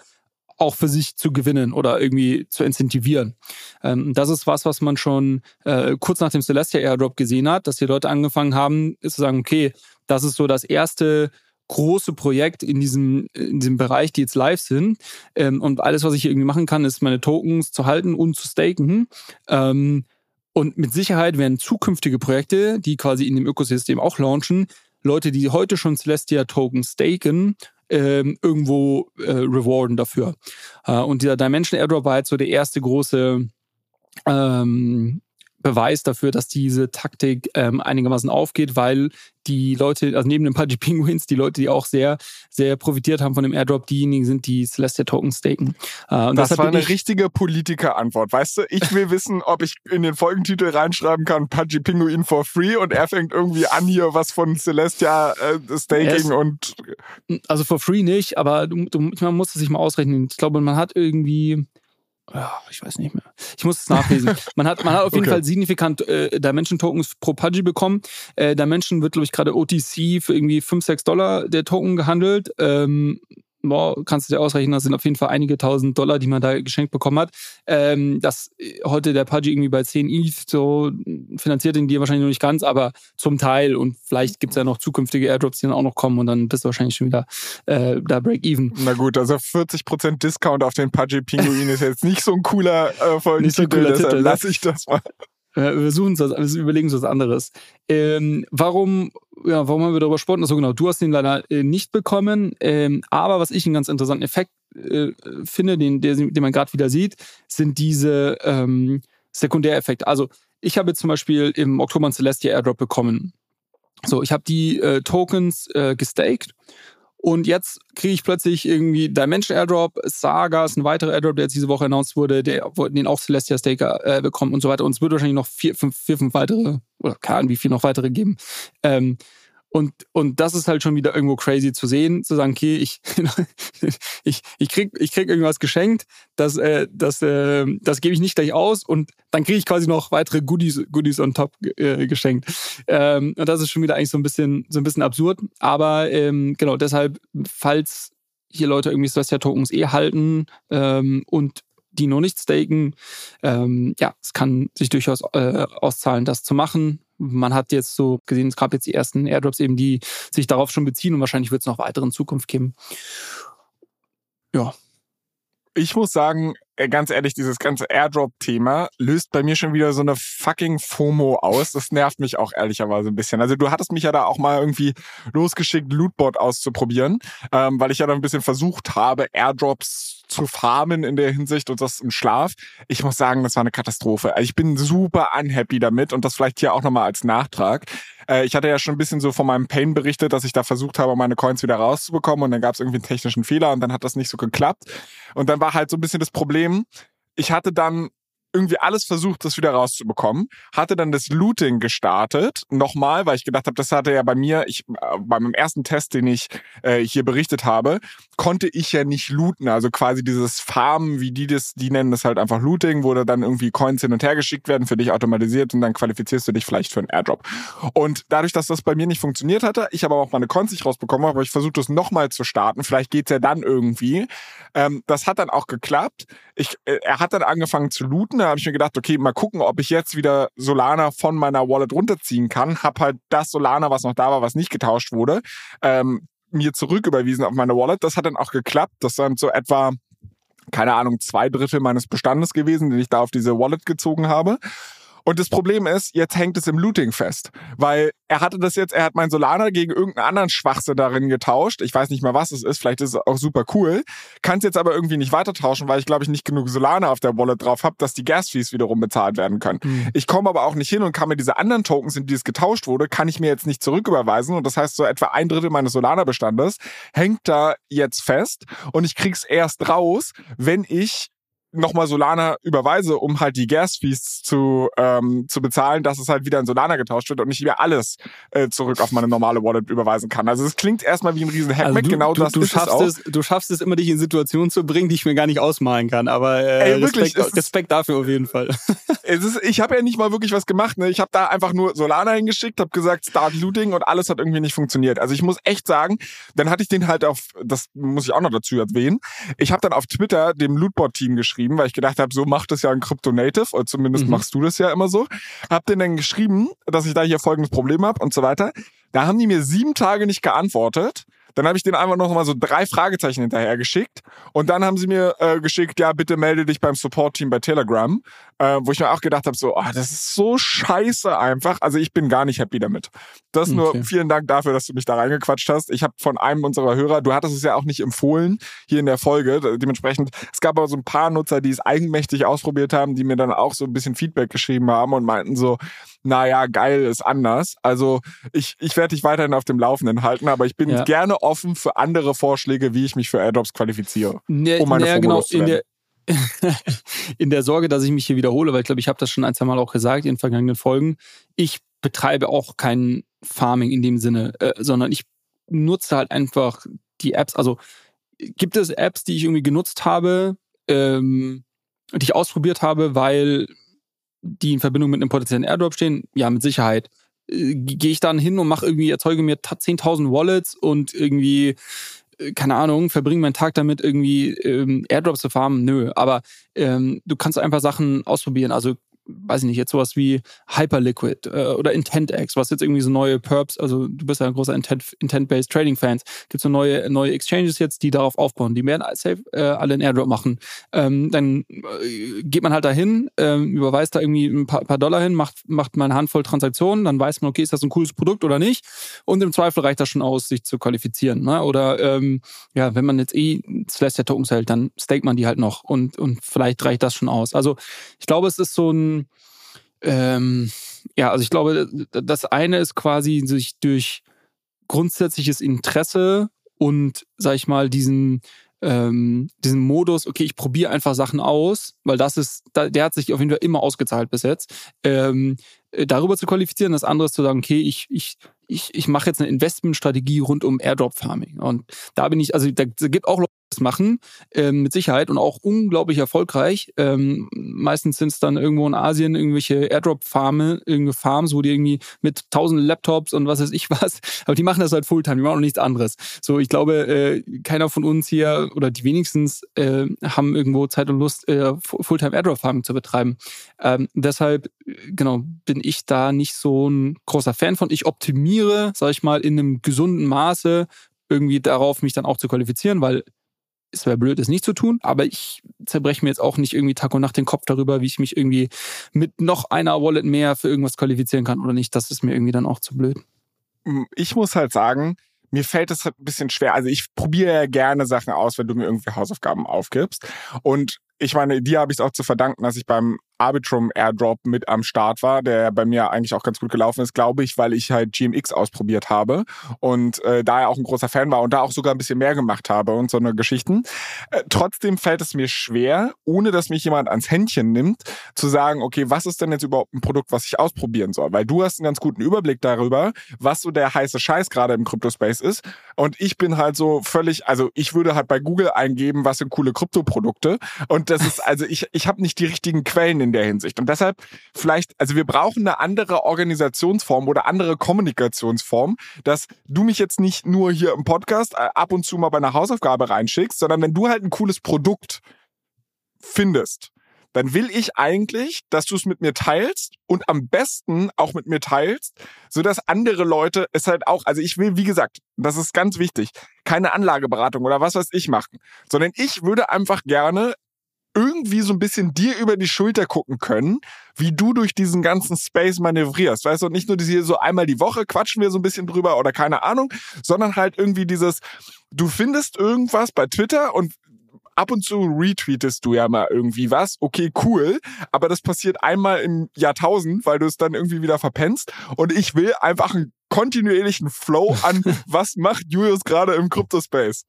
auch für sich zu gewinnen oder irgendwie zu incentivieren. Ähm, das ist was, was man schon äh, kurz nach dem Celestia Airdrop gesehen hat, dass die Leute angefangen haben, zu sagen, okay, das ist so das erste große Projekt in diesem, in diesem Bereich, die jetzt live sind. Ähm, und alles, was ich hier irgendwie machen kann, ist meine Tokens zu halten und zu staken. Ähm, und mit Sicherheit werden zukünftige Projekte, die quasi in dem Ökosystem auch launchen, Leute, die heute schon Celestia Token staken, ähm, irgendwo äh, rewarden dafür. Äh, und dieser Dimension Airdrop war jetzt so der erste große ähm, Beweis dafür, dass diese Taktik ähm, einigermaßen aufgeht, weil die Leute, also neben den Pudgy Penguins, die Leute, die auch sehr, sehr profitiert haben von dem Airdrop, diejenigen sind, die Celestia Token staken. Äh, das, das war eine richtige Politiker-Antwort. Weißt du, ich will wissen, ob ich in den Folgentitel reinschreiben kann, Pudgy Penguin for free und er fängt irgendwie an, hier was von Celestia äh, Staking yes. und. Also for free nicht, aber du, du, man muss es sich mal ausrechnen. Ich glaube, man hat irgendwie ich weiß nicht mehr. Ich muss es nachlesen. Man hat, man hat auf jeden okay. Fall signifikant äh, Dimension-Tokens pro Pudgy bekommen. Äh, Dimension wird, glaube ich, gerade OTC für irgendwie 5, 6 Dollar der Token gehandelt. Ähm, boah, kannst du dir ausrechnen, das sind auf jeden Fall einige tausend Dollar, die man da geschenkt bekommen hat. Ähm, dass heute der Pudgy irgendwie bei 10 ETH so finanziert den dir wahrscheinlich noch nicht ganz, aber zum Teil und vielleicht gibt es ja noch zukünftige Airdrops, die dann auch noch kommen und dann bist du wahrscheinlich schon wieder äh, da Break-Even. Na gut, also 40% Discount auf den Pudgy Pinguin ist jetzt nicht so ein cooler äh, Folgentitel, so deshalb ne? lasse ich das mal. Wir suchen uns was, wir überlegen uns was anderes. Ähm, warum, ja, warum haben wir darüber gesprochen? Also genau, du hast den leider äh, nicht bekommen. Ähm, aber was ich einen ganz interessanten Effekt äh, finde, den, der, den man gerade wieder sieht, sind diese ähm, Sekundäreffekte. Also ich habe jetzt zum Beispiel im Oktober einen Celestia Airdrop bekommen. So, ich habe die äh, Tokens äh, gestaked und jetzt kriege ich plötzlich irgendwie Dimension Airdrop, Saga ist ein weiterer Airdrop, der jetzt diese Woche announced wurde, der den auch Celestia Staker äh, bekommt und so weiter. Und es wird wahrscheinlich noch vier, fünf, vier, fünf weitere, oder keine Ahnung, wie viel noch weitere geben. Ähm, und, und das ist halt schon wieder irgendwo crazy zu sehen, zu sagen, okay, ich, ich, ich, krieg, ich krieg irgendwas geschenkt, das, äh, das, äh, das gebe ich nicht gleich aus und dann kriege ich quasi noch weitere Goodies, Goodies on top äh, geschenkt. Ähm, und das ist schon wieder eigentlich so ein bisschen, so ein bisschen absurd. Aber ähm, genau, deshalb, falls hier Leute irgendwie Celestia-Tokens eh halten ähm, und die noch nicht staken, ähm, ja, es kann sich durchaus äh, auszahlen, das zu machen man hat jetzt so gesehen, es gab jetzt die ersten Airdrops eben, die sich darauf schon beziehen und wahrscheinlich wird es noch weitere in Zukunft geben. Ja. Ich muss sagen, ganz ehrlich, dieses ganze Airdrop-Thema löst bei mir schon wieder so eine fucking FOMO aus. Das nervt mich auch ehrlicherweise ein bisschen. Also du hattest mich ja da auch mal irgendwie losgeschickt, Lootbot auszuprobieren, ähm, weil ich ja da ein bisschen versucht habe, Airdrops zu farmen in der Hinsicht und das im Schlaf. Ich muss sagen, das war eine Katastrophe. Ich bin super unhappy damit und das vielleicht hier auch nochmal als Nachtrag. Äh, ich hatte ja schon ein bisschen so von meinem Pain berichtet, dass ich da versucht habe, meine Coins wieder rauszubekommen und dann gab es irgendwie einen technischen Fehler und dann hat das nicht so geklappt. Und dann war halt so ein bisschen das Problem, ich hatte dann irgendwie alles versucht, das wieder rauszubekommen. Hatte dann das Looting gestartet, nochmal, weil ich gedacht habe, das hatte ja bei mir, ich äh, bei meinem ersten Test, den ich äh, hier berichtet habe, konnte ich ja nicht looten. Also quasi dieses Farmen, wie die das, die nennen das halt einfach Looting, wo da dann irgendwie Coins hin und her geschickt werden, für dich automatisiert und dann qualifizierst du dich vielleicht für einen Airdrop. Und dadurch, dass das bei mir nicht funktioniert hatte, ich aber auch meine Coins nicht rausbekommen habe, habe ich versucht, das nochmal zu starten. Vielleicht geht's ja dann irgendwie. Ähm, das hat dann auch geklappt. Ich, äh, er hat dann angefangen zu looten da habe ich mir gedacht, okay, mal gucken, ob ich jetzt wieder Solana von meiner Wallet runterziehen kann. Hab halt das Solana, was noch da war, was nicht getauscht wurde, ähm, mir zurücküberwiesen auf meine Wallet. Das hat dann auch geklappt. Das sind so etwa keine Ahnung, zwei Drittel meines Bestandes gewesen, den ich da auf diese Wallet gezogen habe. Und das Problem ist, jetzt hängt es im Looting fest. Weil er hatte das jetzt, er hat mein Solana gegen irgendeinen anderen Schwachsinn darin getauscht. Ich weiß nicht mal, was es ist. Vielleicht ist es auch super cool. Kann es jetzt aber irgendwie nicht weiter tauschen, weil ich glaube ich nicht genug Solana auf der Wallet drauf habe, dass die Gas-Fees wiederum bezahlt werden können. Mhm. Ich komme aber auch nicht hin und kann mir diese anderen Tokens, in die es getauscht wurde, kann ich mir jetzt nicht zurücküberweisen. Und das heißt, so etwa ein Drittel meines Solana-Bestandes hängt da jetzt fest. Und ich krieg's erst raus, wenn ich nochmal Solana überweise, um halt die Gas-Fees zu, ähm, zu bezahlen, dass es halt wieder in Solana getauscht wird und nicht mehr alles äh, zurück auf meine normale Wallet überweisen kann. Also es klingt erstmal wie ein riesen Hackmack, also genau du, das du ist schaffst es, auch. Es, du schaffst es immer, dich in Situationen zu bringen, die ich mir gar nicht ausmalen kann, aber äh, Ey, wirklich, Respekt, Respekt dafür auf jeden Fall. Es ist, ich habe ja nicht mal wirklich was gemacht. Ne? Ich habe da einfach nur Solana hingeschickt, habe gesagt Start Looting und alles hat irgendwie nicht funktioniert. Also ich muss echt sagen, dann hatte ich den halt auf, das muss ich auch noch dazu erwähnen, ich habe dann auf Twitter dem Lootbot-Team geschrieben, weil ich gedacht habe, so macht das ja ein Crypto Native, oder zumindest mhm. machst du das ja immer so. Hab denen dann geschrieben, dass ich da hier folgendes Problem habe und so weiter. Da haben die mir sieben Tage nicht geantwortet. Dann habe ich denen einfach noch mal so drei Fragezeichen hinterher geschickt und dann haben sie mir äh, geschickt, ja, bitte melde dich beim Support-Team bei Telegram, äh, wo ich mir auch gedacht habe, so, oh, das ist so scheiße einfach. Also ich bin gar nicht happy damit. Das nur okay. vielen Dank dafür, dass du mich da reingequatscht hast. Ich habe von einem unserer Hörer, du hattest es ja auch nicht empfohlen hier in der Folge, dementsprechend, es gab aber so ein paar Nutzer, die es eigenmächtig ausprobiert haben, die mir dann auch so ein bisschen Feedback geschrieben haben und meinten so, naja, geil ist anders. Also ich, ich werde dich weiterhin auf dem Laufenden halten, aber ich bin ja. gerne offen für andere Vorschläge, wie ich mich für Airdrops qualifiziere. Ne, um meine ne, genau, in der, in der Sorge, dass ich mich hier wiederhole, weil ich glaube, ich habe das schon ein, zwei Mal auch gesagt in vergangenen Folgen. Ich betreibe auch kein Farming in dem Sinne, äh, sondern ich nutze halt einfach die Apps. Also gibt es Apps, die ich irgendwie genutzt habe, ähm, die ich ausprobiert habe, weil die in Verbindung mit einem potenziellen Airdrop stehen? Ja, mit Sicherheit. Äh, Gehe ich dann hin und mache irgendwie, erzeuge mir 10.000 Wallets und irgendwie äh, keine Ahnung, verbringe meinen Tag damit, irgendwie ähm, Airdrops zu farmen. Nö, aber ähm, du kannst einfach Sachen ausprobieren. Also weiß ich nicht, jetzt sowas wie Hyperliquid äh, oder IntentX, was jetzt irgendwie so neue Perps, also du bist ja ein großer Intent-based Trading-Fans, gibt so neue, neue Exchanges jetzt, die darauf aufbauen. Die werden safe äh, alle einen Airdrop machen. Ähm, dann äh, geht man halt dahin, äh, überweist da irgendwie ein paar, paar Dollar hin, macht, macht mal eine Handvoll Transaktionen, dann weiß man, okay, ist das ein cooles Produkt oder nicht? Und im Zweifel reicht das schon aus, sich zu qualifizieren. Ne? Oder ähm, ja, wenn man jetzt eh Celestia Tokens hält, dann stake man die halt noch und, und vielleicht reicht das schon aus. Also ich glaube, es ist so ein ähm, ja, also ich glaube, das eine ist quasi sich durch grundsätzliches Interesse und, sag ich mal, diesen, ähm, diesen Modus, okay, ich probiere einfach Sachen aus, weil das ist, der hat sich auf jeden Fall immer ausgezahlt bis jetzt, ähm, darüber zu qualifizieren. Das andere ist zu sagen, okay, ich, ich, ich, ich mache jetzt eine Investmentstrategie rund um Airdrop Farming. Und da bin ich, also da, da gibt auch Leute, machen, ähm, mit Sicherheit und auch unglaublich erfolgreich. Ähm, meistens sind es dann irgendwo in Asien irgendwelche Airdrop-Farme, irgendwelche Farms, wo die irgendwie mit tausend Laptops und was weiß ich was, aber die machen das halt Fulltime, die machen auch nichts anderes. So, ich glaube, äh, keiner von uns hier oder die wenigstens äh, haben irgendwo Zeit und Lust, äh, Fulltime Airdrop-Farming zu betreiben. Ähm, deshalb, genau, bin ich da nicht so ein großer Fan von. Ich optimiere, sag ich mal, in einem gesunden Maße irgendwie darauf, mich dann auch zu qualifizieren, weil es wäre blöd, es nicht zu tun, aber ich zerbreche mir jetzt auch nicht irgendwie Tag und Nacht den Kopf darüber, wie ich mich irgendwie mit noch einer Wallet mehr für irgendwas qualifizieren kann oder nicht. Das ist mir irgendwie dann auch zu blöd. Ich muss halt sagen, mir fällt es ein bisschen schwer. Also ich probiere ja gerne Sachen aus, wenn du mir irgendwie Hausaufgaben aufgibst. Und ich meine, dir habe ich es auch zu verdanken, dass ich beim Arbitrum Airdrop mit am Start war, der bei mir eigentlich auch ganz gut gelaufen ist, glaube ich, weil ich halt GMX ausprobiert habe und äh, da ja auch ein großer Fan war und da auch sogar ein bisschen mehr gemacht habe und so eine Geschichten. Äh, trotzdem fällt es mir schwer, ohne dass mich jemand ans Händchen nimmt, zu sagen, okay, was ist denn jetzt überhaupt ein Produkt, was ich ausprobieren soll? Weil du hast einen ganz guten Überblick darüber, was so der heiße Scheiß gerade im Crypto-Space ist und ich bin halt so völlig, also ich würde halt bei Google eingeben, was sind coole Kryptoprodukte und das ist, also ich, ich habe nicht die richtigen Quellen in der Hinsicht. Und deshalb vielleicht, also wir brauchen eine andere Organisationsform oder andere Kommunikationsform, dass du mich jetzt nicht nur hier im Podcast äh, ab und zu mal bei einer Hausaufgabe reinschickst, sondern wenn du halt ein cooles Produkt findest, dann will ich eigentlich, dass du es mit mir teilst und am besten auch mit mir teilst, so dass andere Leute es halt auch, also ich will, wie gesagt, das ist ganz wichtig, keine Anlageberatung oder was weiß ich machen, sondern ich würde einfach gerne irgendwie so ein bisschen dir über die Schulter gucken können, wie du durch diesen ganzen Space manövrierst. Weißt du, und nicht nur hier so einmal die Woche quatschen wir so ein bisschen drüber oder keine Ahnung, sondern halt irgendwie dieses, du findest irgendwas bei Twitter und ab und zu retweetest du ja mal irgendwie was. Okay, cool. Aber das passiert einmal im Jahrtausend, weil du es dann irgendwie wieder verpennst. Und ich will einfach einen kontinuierlichen Flow an, was macht Julius gerade im Crypto-Space.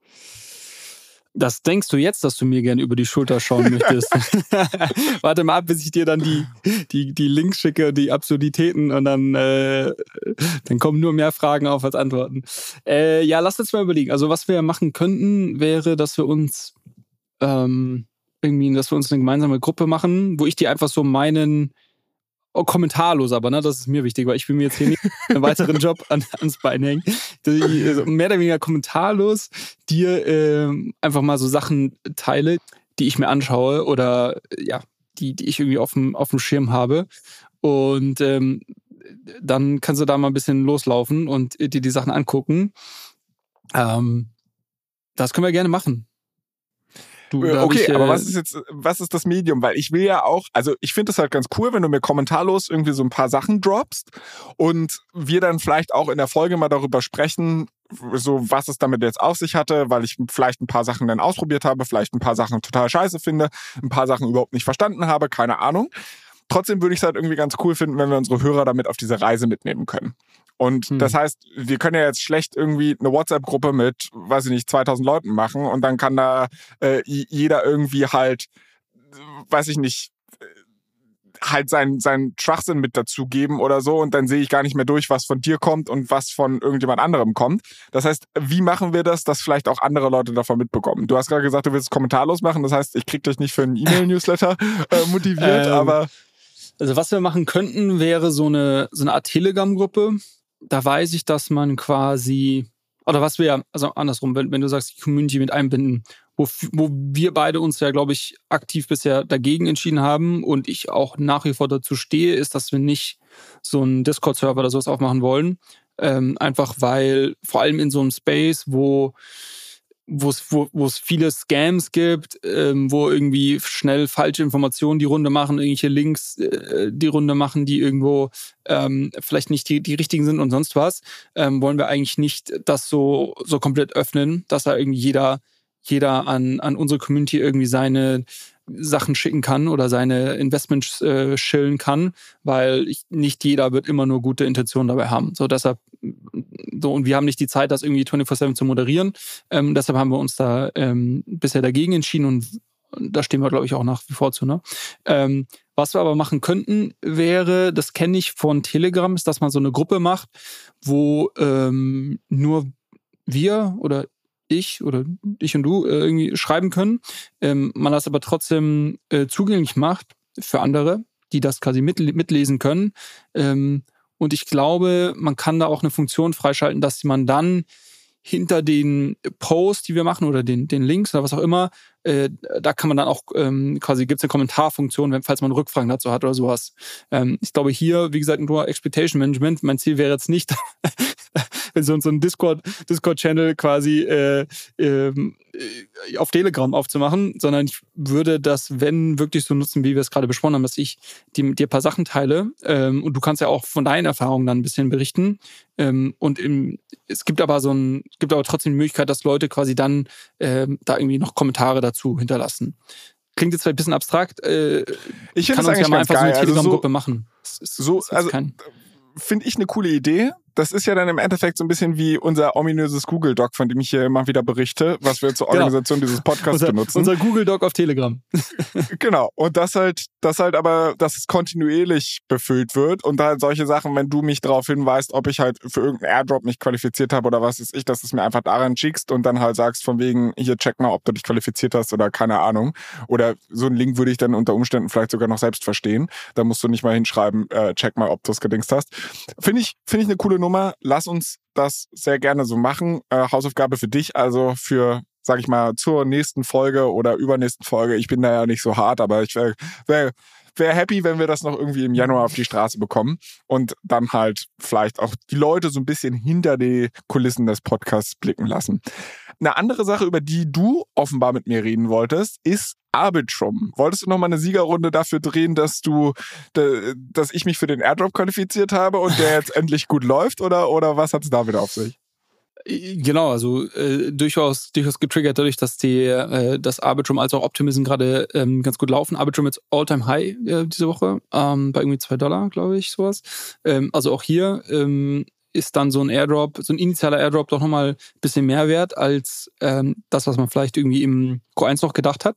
Das denkst du jetzt, dass du mir gerne über die Schulter schauen möchtest. Warte mal ab, bis ich dir dann die, die, die Links schicke, die Absurditäten und dann, äh, dann kommen nur mehr Fragen auf als Antworten. Äh, ja, lass uns mal überlegen. Also was wir machen könnten, wäre, dass wir uns ähm, irgendwie, dass wir uns eine gemeinsame Gruppe machen, wo ich dir einfach so meinen oh, kommentarlos aber, ne? Das ist mir wichtig, weil ich will mir jetzt hier nicht einen weiteren Job an, ans Bein hängen. Also mehr oder weniger kommentarlos dir äh, einfach mal so Sachen teile, die ich mir anschaue oder ja, die, die ich irgendwie auf dem, auf dem Schirm habe. Und ähm, dann kannst du da mal ein bisschen loslaufen und dir die Sachen angucken. Ähm, das können wir gerne machen. Du, äh, okay, ich, äh, aber was ist jetzt, was ist das Medium? Weil ich will ja auch, also ich finde es halt ganz cool, wenn du mir kommentarlos irgendwie so ein paar Sachen droppst und wir dann vielleicht auch in der Folge mal darüber sprechen, so was es damit jetzt auf sich hatte, weil ich vielleicht ein paar Sachen dann ausprobiert habe, vielleicht ein paar Sachen total scheiße finde, ein paar Sachen überhaupt nicht verstanden habe, keine Ahnung. Trotzdem würde ich es halt irgendwie ganz cool finden, wenn wir unsere Hörer damit auf diese Reise mitnehmen können. Und hm. das heißt, wir können ja jetzt schlecht irgendwie eine WhatsApp-Gruppe mit, weiß ich nicht, 2000 Leuten machen und dann kann da äh, jeder irgendwie halt, weiß ich nicht, äh, halt seinen, seinen Schwachsinn mit dazugeben oder so und dann sehe ich gar nicht mehr durch, was von dir kommt und was von irgendjemand anderem kommt. Das heißt, wie machen wir das, dass vielleicht auch andere Leute davon mitbekommen? Du hast gerade gesagt, du willst es kommentarlos machen, das heißt, ich krieg dich nicht für einen E-Mail-Newsletter äh, motiviert, ähm, aber... Also was wir machen könnten, wäre so eine, so eine Art Telegram-Gruppe, da weiß ich, dass man quasi, oder was wir, also andersrum, wenn, wenn du sagst, die Community mit einbinden, wo, wo wir beide uns ja, glaube ich, aktiv bisher dagegen entschieden haben und ich auch nach wie vor dazu stehe, ist, dass wir nicht so einen Discord-Server oder sowas aufmachen wollen. Ähm, einfach weil, vor allem in so einem Space, wo wo es wo, wo es viele Scams gibt, ähm, wo irgendwie schnell falsche Informationen die Runde machen, irgendwelche Links äh, die Runde machen, die irgendwo ähm, vielleicht nicht die, die richtigen sind und sonst was, ähm, wollen wir eigentlich nicht das so so komplett öffnen, dass da irgendwie jeder jeder an an unsere Community irgendwie seine Sachen schicken kann oder seine Investments äh, schillen kann, weil ich, nicht jeder wird immer nur gute Intentionen dabei haben. So deshalb, so und wir haben nicht die Zeit, das irgendwie 24/7 zu moderieren. Ähm, deshalb haben wir uns da ähm, bisher dagegen entschieden und da stehen wir, glaube ich, auch nach wie vor zu. Ne? Ähm, was wir aber machen könnten, wäre, das kenne ich von Telegram, ist, dass man so eine Gruppe macht, wo ähm, nur wir oder ich oder ich und du äh, irgendwie schreiben können. Ähm, man das aber trotzdem äh, zugänglich macht für andere, die das quasi mit, mitlesen können. Ähm, und ich glaube, man kann da auch eine Funktion freischalten, dass man dann hinter den Posts, die wir machen oder den, den Links oder was auch immer, äh, da kann man dann auch ähm, quasi, gibt es eine Kommentarfunktion, wenn, falls man Rückfragen dazu hat oder sowas. Ähm, ich glaube hier, wie gesagt, nur Expectation Management. Mein Ziel wäre jetzt nicht, so, so ein Discord, Discord-Channel quasi äh, ähm, äh, auf Telegram aufzumachen, sondern ich würde das, wenn, wirklich so nutzen, wie wir es gerade besprochen haben, dass ich dir ein paar Sachen teile ähm, und du kannst ja auch von deinen Erfahrungen dann ein bisschen berichten. Ähm, und im, es gibt aber so ein, gibt aber trotzdem die Möglichkeit, dass Leute quasi dann ähm, da irgendwie noch Kommentare dazu hinterlassen. Klingt jetzt vielleicht ein bisschen abstrakt. Äh, ich finde es eigentlich ja mal einfach geil. so eine Telegram-Gruppe also so, machen. Ist, so, also finde ich eine coole Idee das ist ja dann im Endeffekt so ein bisschen wie unser ominöses Google Doc, von dem ich hier immer wieder berichte, was wir zur genau. Organisation genau. dieses Podcasts unser, benutzen. Unser Google Doc auf Telegram. genau. Und das halt, das halt aber, dass es kontinuierlich befüllt wird und da halt solche Sachen, wenn du mich darauf hinweist, ob ich halt für irgendeinen Airdrop mich qualifiziert habe oder was ist ich, dass du es mir einfach daran schickst und dann halt sagst von wegen, hier check mal, ob du dich qualifiziert hast oder keine Ahnung. Oder so einen Link würde ich dann unter Umständen vielleicht sogar noch selbst verstehen. Da musst du nicht mal hinschreiben, äh, check mal, ob du es gedingst hast. Finde ich, finde ich eine coole Nummer. Lass uns das sehr gerne so machen. Äh, Hausaufgabe für dich, also für, sag ich mal, zur nächsten Folge oder übernächsten Folge. Ich bin da ja nicht so hart, aber ich wäre wär, wär happy, wenn wir das noch irgendwie im Januar auf die Straße bekommen und dann halt vielleicht auch die Leute so ein bisschen hinter die Kulissen des Podcasts blicken lassen. Eine andere Sache, über die du offenbar mit mir reden wolltest, ist Arbitrum. Wolltest du noch mal eine Siegerrunde dafür drehen, dass du, dass ich mich für den Airdrop qualifiziert habe und der jetzt endlich gut läuft oder, oder was hat es damit auf sich? Genau, also äh, durchaus, durchaus getriggert dadurch, dass die äh, das Arbitrum als auch Optimism gerade ähm, ganz gut laufen. Arbitrum jetzt All-Time High äh, diese Woche ähm, bei irgendwie zwei Dollar, glaube ich, sowas. Ähm, also auch hier ähm, ist dann so ein Airdrop, so ein initialer Airdrop doch nochmal ein bisschen mehr wert als ähm, das, was man vielleicht irgendwie im Q1 noch gedacht hat.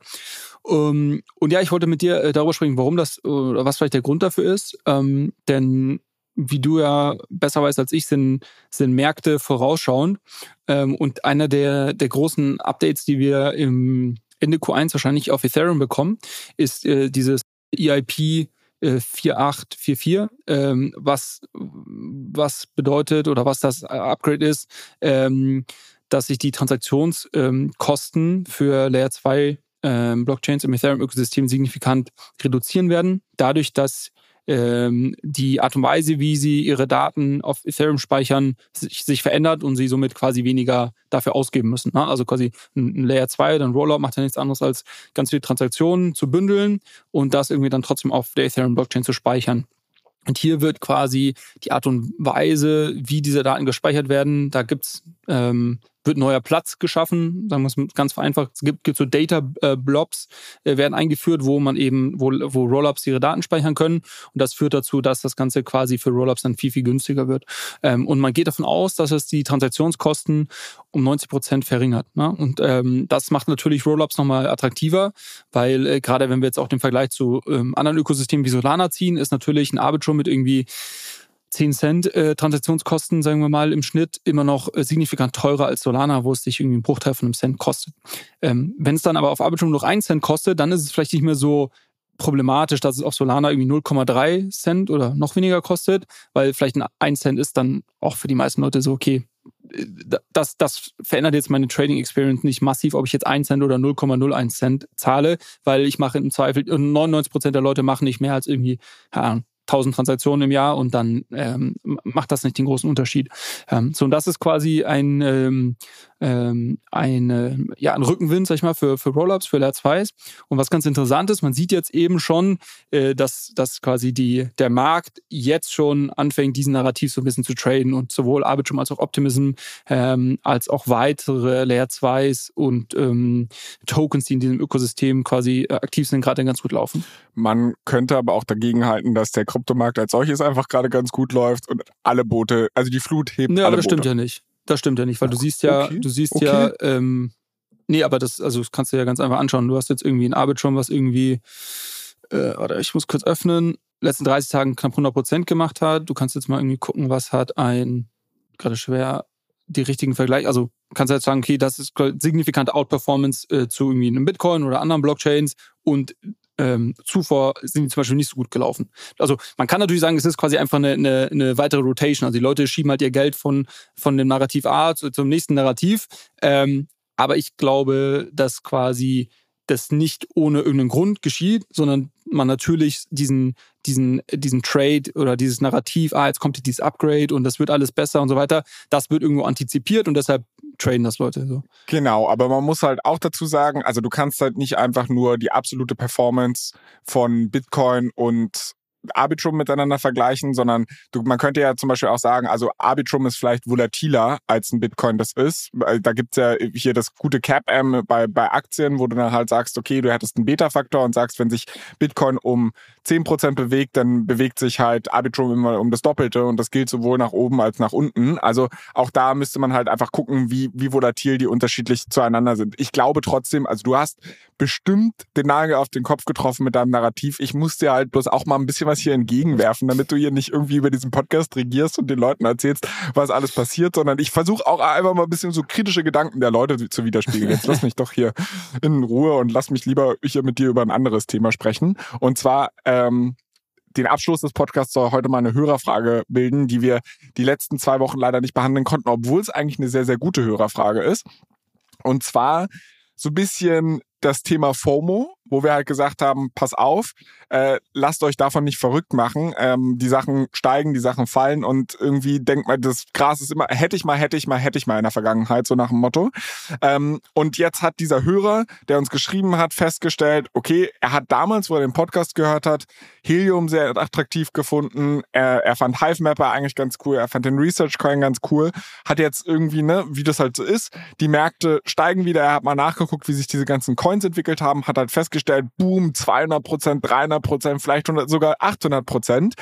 Ähm, und ja, ich wollte mit dir äh, darüber sprechen, warum das oder was vielleicht der Grund dafür ist. Ähm, denn wie du ja besser weißt als ich, sind, sind Märkte vorausschauend. Ähm, und einer der, der großen Updates, die wir im Ende Q1 wahrscheinlich auf Ethereum bekommen, ist äh, dieses EIP 4844, ähm, was, was bedeutet oder was das Upgrade ist, ähm, dass sich die Transaktionskosten ähm, für Layer 2 ähm, Blockchains im Ethereum-Ökosystem signifikant reduzieren werden, dadurch, dass ähm, die Art und Weise, wie sie ihre Daten auf Ethereum speichern, sich, sich verändert und sie somit quasi weniger dafür ausgeben müssen. Ne? Also quasi ein Layer 2 oder ein Rollout macht ja nichts anderes als ganz viele Transaktionen zu bündeln und das irgendwie dann trotzdem auf der Ethereum-Blockchain zu speichern. Und hier wird quasi die Art und Weise, wie diese Daten gespeichert werden, da gibt's ähm, wird neuer Platz geschaffen, sagen wir es ganz vereinfacht. Es gibt, gibt so Data äh, Blobs, äh, werden eingeführt, wo man eben, wo, wo Rollups ihre Daten speichern können. Und das führt dazu, dass das Ganze quasi für Rollups dann viel, viel günstiger wird. Ähm, und man geht davon aus, dass es die Transaktionskosten um 90 Prozent verringert. Ne? Und ähm, das macht natürlich Rollups nochmal attraktiver, weil äh, gerade wenn wir jetzt auch den Vergleich zu ähm, anderen Ökosystemen wie Solana ziehen, ist natürlich ein Arbitrum mit irgendwie 10 Cent äh, Transaktionskosten, sagen wir mal, im Schnitt immer noch äh, signifikant teurer als Solana, wo es sich irgendwie einen Bruchteil von einem Cent kostet. Ähm, Wenn es dann aber auf Arbitrum noch 1 Cent kostet, dann ist es vielleicht nicht mehr so problematisch, dass es auf Solana irgendwie 0,3 Cent oder noch weniger kostet, weil vielleicht ein 1 Cent ist dann auch für die meisten Leute so, okay, äh, das, das verändert jetzt meine Trading Experience nicht massiv, ob ich jetzt 1 Cent oder 0,01 Cent zahle, weil ich mache im Zweifel, 99 Prozent der Leute machen nicht mehr als irgendwie, ja, 1000 Transaktionen im Jahr und dann ähm, macht das nicht den großen Unterschied. Ähm, so, und das ist quasi ein, ähm, ähm, eine, ja, ein Rückenwind, sag ich mal, für, für Rollups, für Layer 2s. Und was ganz interessant ist, man sieht jetzt eben schon, äh, dass, dass quasi die, der Markt jetzt schon anfängt, diesen Narrativ so ein bisschen zu traden und sowohl Arbitrum als auch Optimism, ähm, als auch weitere Layer 2s und ähm, Tokens, die in diesem Ökosystem quasi äh, aktiv sind, gerade ganz gut laufen. Man könnte aber auch dagegen halten, dass der Kryptomarkt als solches einfach gerade ganz gut läuft und alle Boote, also die Flut hebt ja, alle das Boote. stimmt ja nicht. Das stimmt ja nicht, weil du siehst ja, Okay, du siehst okay. ja, ähm, nee, aber das, also das kannst du ja ganz einfach anschauen. Du hast jetzt irgendwie ein Arbitrum, was irgendwie, äh, oder ich muss kurz öffnen, letzten 30 Tagen knapp 100 Prozent gemacht hat. Du kannst jetzt mal irgendwie gucken, was hat ein, gerade schwer, die richtigen Vergleich, also kannst du jetzt sagen, okay, das ist signifikante Outperformance äh, zu irgendwie einem Bitcoin oder anderen Blockchains und ähm, zuvor sind die zum Beispiel nicht so gut gelaufen. Also man kann natürlich sagen, es ist quasi einfach eine, eine, eine weitere Rotation. Also die Leute schieben halt ihr Geld von, von dem Narrativ A zu, zum nächsten Narrativ. Ähm, aber ich glaube, dass quasi das nicht ohne irgendeinen Grund geschieht, sondern man natürlich diesen, diesen, diesen Trade oder dieses Narrativ, ah, jetzt kommt dieses Upgrade und das wird alles besser und so weiter, das wird irgendwo antizipiert und deshalb traden das Leute so. Genau, aber man muss halt auch dazu sagen, also du kannst halt nicht einfach nur die absolute Performance von Bitcoin und Arbitrum miteinander vergleichen, sondern du, man könnte ja zum Beispiel auch sagen, also Arbitrum ist vielleicht volatiler als ein Bitcoin das ist. Da gibt's ja hier das gute Cap-M bei, bei Aktien, wo du dann halt sagst, okay, du hättest einen Beta-Faktor und sagst, wenn sich Bitcoin um 10% bewegt, dann bewegt sich halt Arbitrum immer um das Doppelte und das gilt sowohl nach oben als nach unten. Also auch da müsste man halt einfach gucken, wie, wie volatil die unterschiedlich zueinander sind. Ich glaube trotzdem, also du hast bestimmt den Nagel auf den Kopf getroffen mit deinem Narrativ. Ich muss dir halt bloß auch mal ein bisschen was hier entgegenwerfen, damit du hier nicht irgendwie über diesen Podcast regierst und den Leuten erzählst, was alles passiert, sondern ich versuche auch einfach mal ein bisschen so kritische Gedanken der Leute zu widerspiegeln. Jetzt lass mich doch hier in Ruhe und lass mich lieber hier mit dir über ein anderes Thema sprechen. Und zwar ähm, den Abschluss des Podcasts soll heute mal eine Hörerfrage bilden, die wir die letzten zwei Wochen leider nicht behandeln konnten, obwohl es eigentlich eine sehr, sehr gute Hörerfrage ist. Und zwar so ein bisschen das Thema FOMO, wo wir halt gesagt haben, pass auf, äh, lasst euch davon nicht verrückt machen. Ähm, die Sachen steigen, die Sachen fallen und irgendwie denkt man, das Gras ist immer, hätte ich mal, hätte ich mal, hätte ich mal in der Vergangenheit, so nach dem Motto. Ähm, und jetzt hat dieser Hörer, der uns geschrieben hat, festgestellt, okay, er hat damals, wo er den Podcast gehört hat, Helium sehr attraktiv gefunden. Er, er fand Hivemapper eigentlich ganz cool. Er fand den Research Coin ganz cool. Hat jetzt irgendwie, ne, wie das halt so ist, die Märkte steigen wieder. Er hat mal nachgeguckt, wie sich diese ganzen Coins entwickelt haben, hat halt festgestellt, boom, 200 Prozent, 300 Prozent, vielleicht 100, sogar 800 Prozent.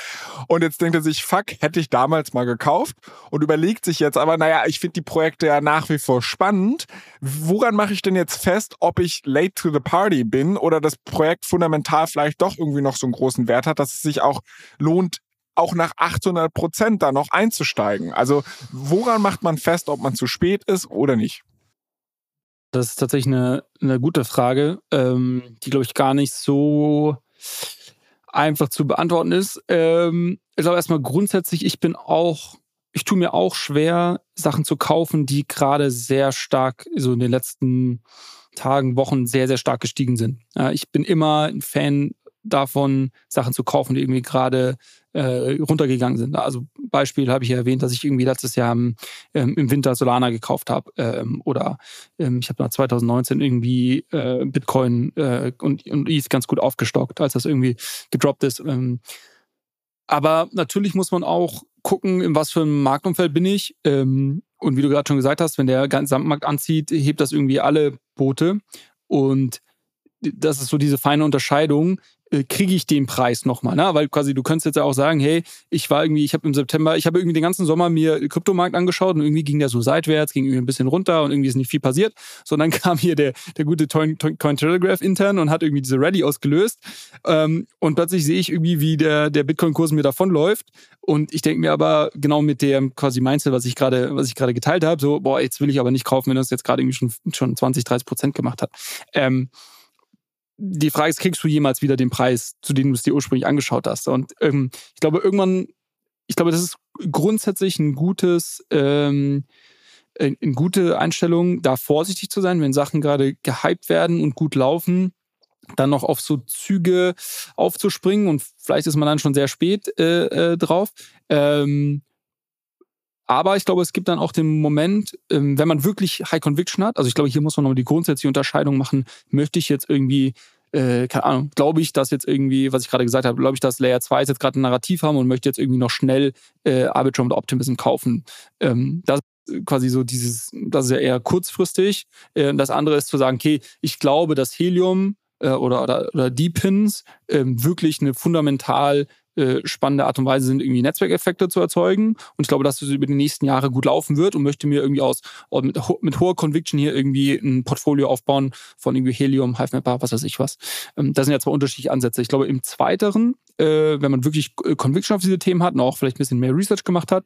Und jetzt denkt er sich, fuck, hätte ich damals mal gekauft und überlegt sich jetzt aber, naja, ich finde die Projekte ja nach wie vor spannend. Woran mache ich denn jetzt fest, ob ich late to the party bin oder das Projekt fundamental vielleicht doch irgendwie noch so einen großen Wert hat, dass es sich auch lohnt, auch nach 800 Prozent da noch einzusteigen. Also woran macht man fest, ob man zu spät ist oder nicht? Das ist tatsächlich eine, eine gute Frage, ähm, die, glaube ich, gar nicht so einfach zu beantworten ist. Ähm, ich glaube erstmal grundsätzlich, ich bin auch, ich tue mir auch schwer, Sachen zu kaufen, die gerade sehr stark, so in den letzten Tagen, Wochen sehr, sehr stark gestiegen sind. Ja, ich bin immer ein Fan davon, Sachen zu kaufen, die irgendwie gerade äh, runtergegangen sind. Also Beispiel habe ich ja erwähnt, dass ich irgendwie letztes Jahr im, ähm, im Winter Solana gekauft habe ähm, oder ähm, ich habe nach 2019 irgendwie äh, Bitcoin äh, und, und ETH ganz gut aufgestockt, als das irgendwie gedroppt ist. Ähm, aber natürlich muss man auch gucken, in was für einem Marktumfeld bin ich. Ähm, und wie du gerade schon gesagt hast, wenn der Gesamtmarkt anzieht, hebt das irgendwie alle Boote. Und das ist so diese feine Unterscheidung, kriege ich den Preis nochmal, ne? Weil quasi du könntest jetzt ja auch sagen, hey, ich war irgendwie, ich habe im September, ich habe irgendwie den ganzen Sommer mir Kryptomarkt angeschaut und irgendwie ging der so seitwärts, ging irgendwie ein bisschen runter und irgendwie ist nicht viel passiert. So, dann kam hier der, der gute Cointelegraph intern und hat irgendwie diese Ready ausgelöst. Ähm, und plötzlich sehe ich irgendwie, wie der, der Bitcoin-Kurs mir davonläuft. Und ich denke mir aber genau mit dem quasi Mindset, was ich gerade, was ich gerade geteilt habe, so, boah, jetzt will ich aber nicht kaufen, wenn das jetzt gerade irgendwie schon, schon 20, 30 Prozent gemacht hat. Ähm, die Frage ist, kriegst du jemals wieder den Preis, zu dem du es dir ursprünglich angeschaut hast? Und ähm, ich glaube, irgendwann, ich glaube, das ist grundsätzlich ein gutes, ähm, eine gute Einstellung, da vorsichtig zu sein, wenn Sachen gerade gehypt werden und gut laufen, dann noch auf so Züge aufzuspringen und vielleicht ist man dann schon sehr spät äh, äh, drauf. Ähm, aber ich glaube, es gibt dann auch den Moment, ähm, wenn man wirklich High Conviction hat. Also ich glaube, hier muss man noch die grundsätzliche Unterscheidung machen. Möchte ich jetzt irgendwie, äh, keine Ahnung, glaube ich, dass jetzt irgendwie, was ich gerade gesagt habe, glaube ich, dass Layer 2 jetzt gerade ein Narrativ haben und möchte jetzt irgendwie noch schnell äh, Arbitrum und Optimism kaufen. Ähm, das ist quasi so dieses, das ist ja eher kurzfristig. Äh, das andere ist zu sagen, okay, ich glaube, dass Helium äh, oder, oder, oder D-Pins ähm, wirklich eine fundamental äh, spannende Art und Weise sind, irgendwie Netzwerkeffekte zu erzeugen. Und ich glaube, dass das über die nächsten Jahre gut laufen wird und möchte mir irgendwie aus mit, mit hoher Conviction hier irgendwie ein Portfolio aufbauen von irgendwie Helium, HiveMapper, was weiß ich was. Ähm, das sind ja zwei unterschiedliche Ansätze. Ich glaube, im zweiteren, äh, wenn man wirklich äh, Conviction auf diese Themen hat und auch vielleicht ein bisschen mehr Research gemacht hat,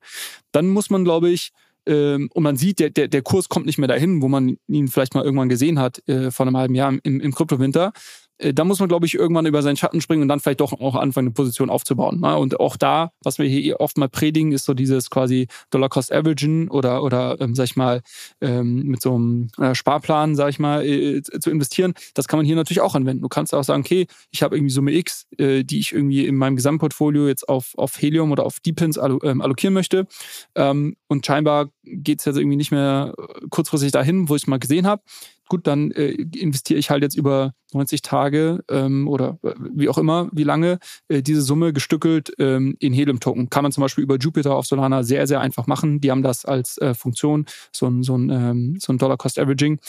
dann muss man, glaube ich, ähm, und man sieht, der, der, der Kurs kommt nicht mehr dahin, wo man ihn vielleicht mal irgendwann gesehen hat, äh, vor einem halben Jahr im, im Kryptowinter, da muss man, glaube ich, irgendwann über seinen Schatten springen und dann vielleicht doch auch anfangen, eine Position aufzubauen. Ne? Und auch da, was wir hier oft mal predigen, ist so dieses quasi Dollar Cost Averaging oder, oder ähm, sag ich mal, ähm, mit so einem äh, Sparplan, sag ich mal, äh, zu investieren. Das kann man hier natürlich auch anwenden. Du kannst auch sagen, okay, ich habe irgendwie Summe X, äh, die ich irgendwie in meinem Gesamtportfolio jetzt auf, auf Helium oder auf Deepins allo, ähm, allokieren möchte. Ähm, und scheinbar geht es jetzt irgendwie nicht mehr äh, kurzfristig dahin, wo ich es mal gesehen habe gut, dann äh, investiere ich halt jetzt über 90 Tage ähm, oder äh, wie auch immer, wie lange, äh, diese Summe gestückelt ähm, in Helium-Token. Kann man zum Beispiel über Jupiter auf Solana sehr, sehr einfach machen. Die haben das als äh, Funktion, so ein, so ein, ähm, so ein Dollar-Cost-Averaging.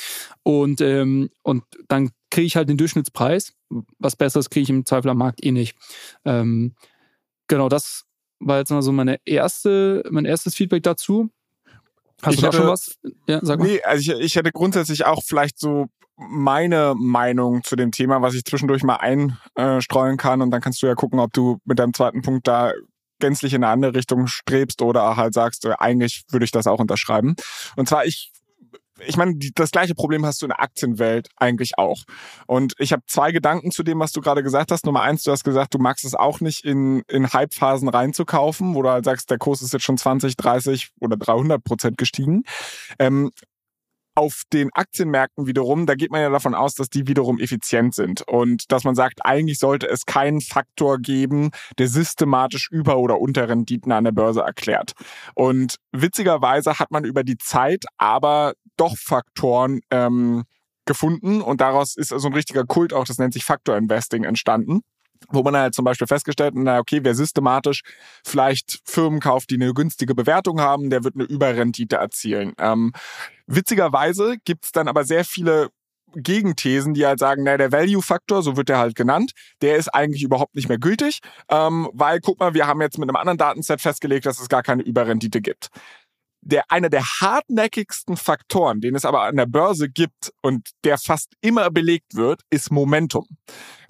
Und, ähm, und dann kriege ich halt den Durchschnittspreis. Was Besseres kriege ich im Zweifel am Markt eh nicht. Ähm, genau, das war jetzt mal so meine erste, mein erstes Feedback dazu. Hast ich du da schon was? Ja, sag mal. Nee, also ich, ich hätte grundsätzlich auch vielleicht so meine Meinung zu dem Thema, was ich zwischendurch mal einstreuen kann und dann kannst du ja gucken, ob du mit deinem zweiten Punkt da gänzlich in eine andere Richtung strebst oder halt sagst, eigentlich würde ich das auch unterschreiben. Und zwar, ich ich meine, die, das gleiche Problem hast du in der Aktienwelt eigentlich auch. Und ich habe zwei Gedanken zu dem, was du gerade gesagt hast. Nummer eins, du hast gesagt, du magst es auch nicht in, in Hype-Phasen reinzukaufen, wo du halt sagst, der Kurs ist jetzt schon 20, 30 oder 300 Prozent gestiegen. Ähm, auf den Aktienmärkten wiederum, da geht man ja davon aus, dass die wiederum effizient sind und dass man sagt, eigentlich sollte es keinen Faktor geben, der systematisch Über- oder Unterrenditen an der Börse erklärt. Und witzigerweise hat man über die Zeit aber doch Faktoren ähm, gefunden und daraus ist so ein richtiger Kult auch, das nennt sich Faktor Investing entstanden wo man halt zum Beispiel festgestellt hat, na okay, wer systematisch vielleicht Firmen kauft, die eine günstige Bewertung haben, der wird eine Überrendite erzielen. Ähm, witzigerweise gibt's dann aber sehr viele Gegenthesen, die halt sagen, na, der Value-Faktor, so wird der halt genannt, der ist eigentlich überhaupt nicht mehr gültig, ähm, weil, guck mal, wir haben jetzt mit einem anderen Datenset festgelegt, dass es gar keine Überrendite gibt der einer der hartnäckigsten Faktoren, den es aber an der Börse gibt und der fast immer belegt wird, ist Momentum.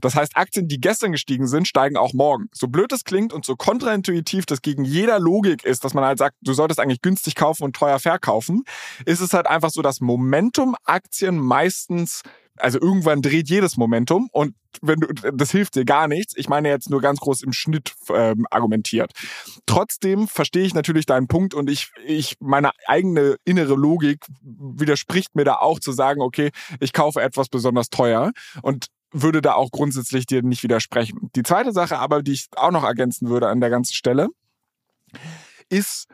Das heißt, Aktien, die gestern gestiegen sind, steigen auch morgen. So blöd es klingt und so kontraintuitiv das gegen jeder Logik ist, dass man halt sagt, du solltest eigentlich günstig kaufen und teuer verkaufen, ist es halt einfach so, dass Momentum Aktien meistens also irgendwann dreht jedes Momentum und wenn du, das hilft dir gar nichts. Ich meine jetzt nur ganz groß im Schnitt ähm, argumentiert. Trotzdem verstehe ich natürlich deinen Punkt und ich, ich, meine eigene innere Logik widerspricht mir da auch zu sagen, okay, ich kaufe etwas besonders teuer und würde da auch grundsätzlich dir nicht widersprechen. Die zweite Sache aber, die ich auch noch ergänzen würde an der ganzen Stelle, ist,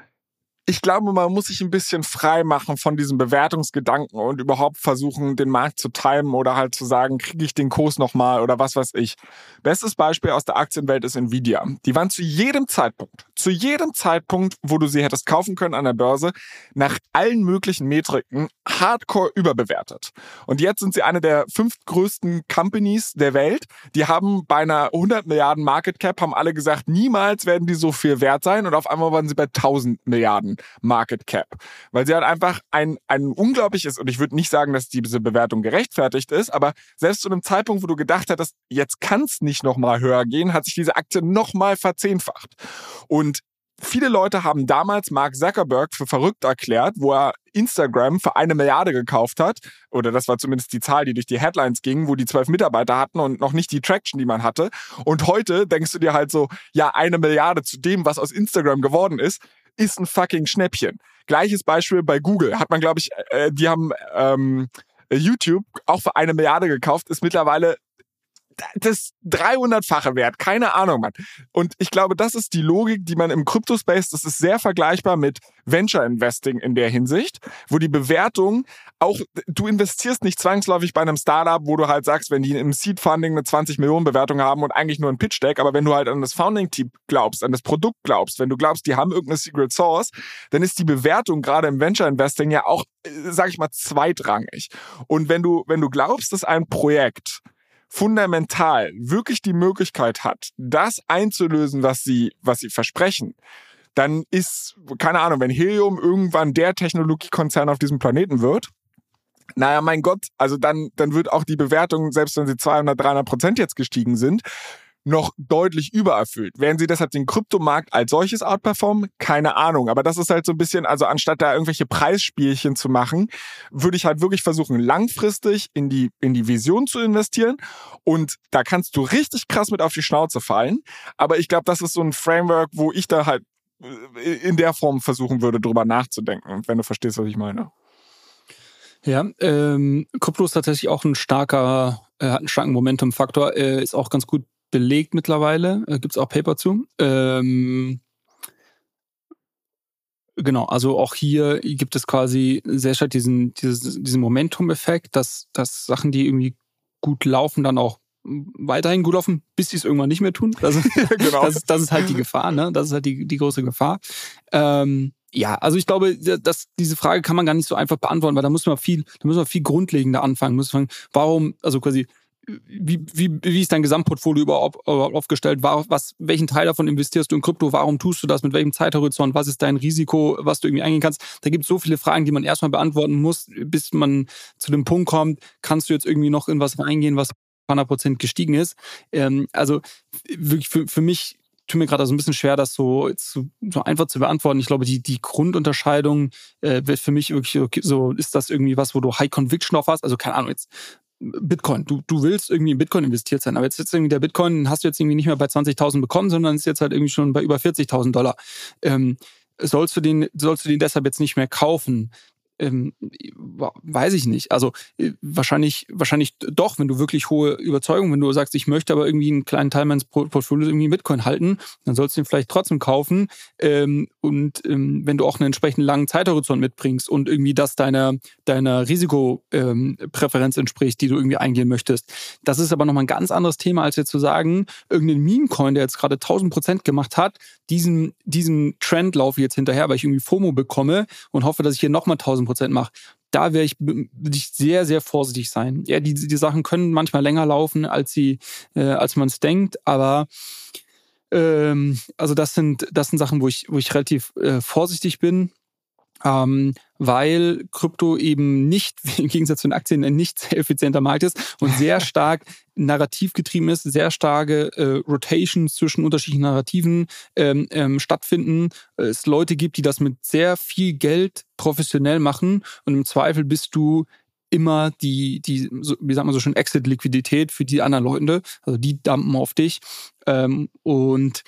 ich glaube, man muss sich ein bisschen frei machen von diesem Bewertungsgedanken und überhaupt versuchen, den Markt zu timen oder halt zu sagen, kriege ich den Kurs nochmal oder was weiß ich. Bestes Beispiel aus der Aktienwelt ist Nvidia. Die waren zu jedem Zeitpunkt, zu jedem Zeitpunkt, wo du sie hättest kaufen können an der Börse, nach allen möglichen Metriken hardcore überbewertet. Und jetzt sind sie eine der fünf größten Companies der Welt. Die haben bei einer 100 Milliarden Market Cap, haben alle gesagt, niemals werden die so viel wert sein. Und auf einmal waren sie bei 1000 Milliarden Market Cap. Weil sie halt einfach ein, ein unglaubliches, und ich würde nicht sagen, dass diese Bewertung gerechtfertigt ist, aber selbst zu einem Zeitpunkt, wo du gedacht hättest, jetzt kann es nicht nochmal höher gehen, hat sich diese Aktie nochmal verzehnfacht. Und Viele Leute haben damals Mark Zuckerberg für verrückt erklärt, wo er Instagram für eine Milliarde gekauft hat. Oder das war zumindest die Zahl, die durch die Headlines ging, wo die zwölf Mitarbeiter hatten und noch nicht die Traction, die man hatte. Und heute denkst du dir halt so, ja, eine Milliarde zu dem, was aus Instagram geworden ist, ist ein fucking Schnäppchen. Gleiches Beispiel bei Google. Hat man, glaube ich, äh, die haben ähm, YouTube auch für eine Milliarde gekauft, ist mittlerweile das 300-fache wert. Keine Ahnung, Mann. Und ich glaube, das ist die Logik, die man im Crypto-Space, das ist sehr vergleichbar mit Venture Investing in der Hinsicht, wo die Bewertung auch, du investierst nicht zwangsläufig bei einem Startup, wo du halt sagst, wenn die im Seed Funding eine 20 Millionen Bewertung haben und eigentlich nur ein Pitch Deck, aber wenn du halt an das Founding Team glaubst, an das Produkt glaubst, wenn du glaubst, die haben irgendeine Secret Source, dann ist die Bewertung gerade im Venture Investing ja auch, äh, sag ich mal, zweitrangig. Und wenn du, wenn du glaubst, dass ein Projekt fundamental wirklich die Möglichkeit hat, das einzulösen, was sie, was sie versprechen, dann ist, keine Ahnung, wenn Helium irgendwann der Technologiekonzern auf diesem Planeten wird, naja, mein Gott, also dann, dann wird auch die Bewertung, selbst wenn sie 200, 300 Prozent jetzt gestiegen sind, noch deutlich übererfüllt. Werden sie deshalb den Kryptomarkt als solches outperformen? Keine Ahnung. Aber das ist halt so ein bisschen, also anstatt da irgendwelche Preisspielchen zu machen, würde ich halt wirklich versuchen, langfristig in die, in die Vision zu investieren. Und da kannst du richtig krass mit auf die Schnauze fallen. Aber ich glaube, das ist so ein Framework, wo ich da halt äh, in der Form versuchen würde, drüber nachzudenken, wenn du verstehst, was ich meine. Ja, ähm, Krypto ist tatsächlich auch ein starker, äh, hat einen starken Momentum-Faktor, äh, ist auch ganz gut belegt mittlerweile. Äh, Gibt es auch Paper zu. Ähm, genau, also auch hier gibt es quasi sehr stark diesen, diesen, diesen Momentum-Effekt, dass, dass Sachen, die irgendwie gut laufen, dann auch weiterhin gut laufen, bis sie es irgendwann nicht mehr tun. Das, genau. das, das ist halt die Gefahr, ne? Das ist halt die, die große Gefahr. Ähm, ja, also ich glaube, dass diese Frage kann man gar nicht so einfach beantworten, weil da muss man viel, da muss man viel grundlegender anfangen. Muss man, warum, also quasi, wie, wie, wie ist dein Gesamtportfolio überhaupt, überhaupt aufgestellt? Was, welchen Teil davon investierst du in Krypto? Warum tust du das? Mit welchem Zeithorizont? Was ist dein Risiko, was du irgendwie eingehen kannst? Da gibt es so viele Fragen, die man erstmal beantworten muss, bis man zu dem Punkt kommt, kannst du jetzt irgendwie noch in was reingehen, was 100% gestiegen ist. Ähm, also wirklich für, für mich tut mir gerade so ein bisschen schwer, das so, so, einfach zu beantworten. Ich glaube, die, die Grundunterscheidung äh, wird für mich wirklich so, ist das irgendwie was, wo du High Conviction auf hast? Also keine Ahnung, jetzt Bitcoin. Du, du willst irgendwie in Bitcoin investiert sein, aber jetzt ist irgendwie der Bitcoin, hast du jetzt irgendwie nicht mehr bei 20.000 bekommen, sondern ist jetzt halt irgendwie schon bei über 40.000 Dollar. Ähm, sollst du den, sollst du den deshalb jetzt nicht mehr kaufen? Ähm, weiß ich nicht. Also äh, wahrscheinlich, wahrscheinlich doch, wenn du wirklich hohe Überzeugung, wenn du sagst, ich möchte aber irgendwie einen kleinen Teil meines Portfolios irgendwie in Bitcoin halten, dann sollst du ihn vielleicht trotzdem kaufen. Ähm, und ähm, wenn du auch einen entsprechend langen Zeithorizont mitbringst und irgendwie das deiner, deiner Risikopräferenz ähm, entspricht, die du irgendwie eingehen möchtest. Das ist aber nochmal ein ganz anderes Thema, als jetzt zu sagen, irgendein Meme-Coin, der jetzt gerade 1000 Prozent gemacht hat, diesen, diesen Trend laufe ich jetzt hinterher, weil ich irgendwie FOMO bekomme und hoffe, dass ich hier nochmal 1000 Prozent mache. Da wäre ich, ich sehr, sehr vorsichtig sein. Ja, die, die Sachen können manchmal länger laufen, als äh, als man es denkt, aber ähm, also das sind, das sind Sachen, wo ich, wo ich relativ äh, vorsichtig bin ähm, weil Krypto eben nicht, im Gegensatz zu den Aktien, ein nicht sehr effizienter Markt ist und sehr stark narrativ getrieben ist, sehr starke äh, Rotations zwischen unterschiedlichen Narrativen ähm, ähm, stattfinden. Es Leute gibt, die das mit sehr viel Geld professionell machen und im Zweifel bist du immer die, die, wie sagt man so schön, Exit-Liquidität für die anderen Leute. Also die dumpen auf dich. Ähm, und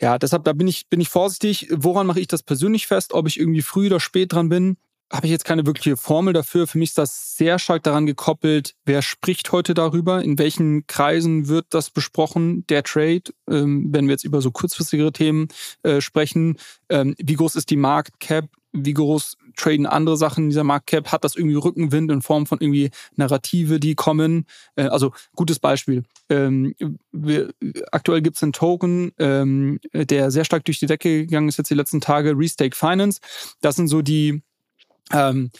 ja, deshalb da bin ich bin ich vorsichtig. Woran mache ich das persönlich fest? Ob ich irgendwie früh oder spät dran bin? habe ich jetzt keine wirkliche Formel dafür. Für mich ist das sehr stark daran gekoppelt, wer spricht heute darüber, in welchen Kreisen wird das besprochen, der Trade, ähm, wenn wir jetzt über so kurzfristigere Themen äh, sprechen. Ähm, wie groß ist die Marktcap? Wie groß traden andere Sachen in dieser Marktcap? Hat das irgendwie Rückenwind in Form von irgendwie Narrative, die kommen? Äh, also gutes Beispiel. Ähm, wir, aktuell gibt es einen Token, ähm, der sehr stark durch die Decke gegangen ist jetzt die letzten Tage, Restake Finance. Das sind so die ähm,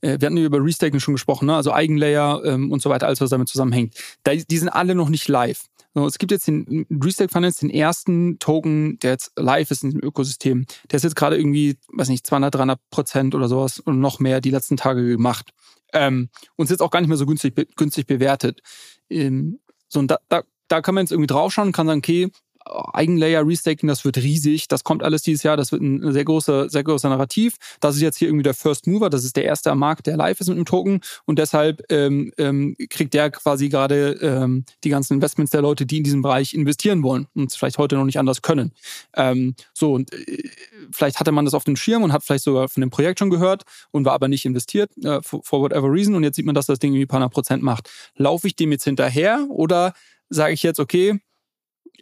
äh, wir hatten über Restaking schon gesprochen, ne? also Eigenlayer ähm, und so weiter, alles was damit zusammenhängt. Da, die sind alle noch nicht live. So, es gibt jetzt den Restake Finance, den ersten Token, der jetzt live ist in dem Ökosystem. Der ist jetzt gerade irgendwie, weiß nicht, 200, 300 Prozent oder sowas und noch mehr die letzten Tage gemacht. Ähm, und ist jetzt auch gar nicht mehr so günstig, günstig bewertet. Ähm, so, und da, da, da kann man jetzt irgendwie draufschauen und kann sagen, okay, Eigenlayer Restaking, das wird riesig, das kommt alles dieses Jahr, das wird ein sehr großer, sehr großer Narrativ. Das ist jetzt hier irgendwie der First Mover, das ist der erste am Markt, der live ist mit einem Token und deshalb ähm, ähm, kriegt der quasi gerade ähm, die ganzen Investments der Leute, die in diesem Bereich investieren wollen und vielleicht heute noch nicht anders können. Ähm, so und äh, vielleicht hatte man das auf dem Schirm und hat vielleicht sogar von dem Projekt schon gehört und war aber nicht investiert äh, for, for whatever reason und jetzt sieht man, dass das Ding irgendwie ein paar Prozent macht. Laufe ich dem jetzt hinterher oder sage ich jetzt, okay,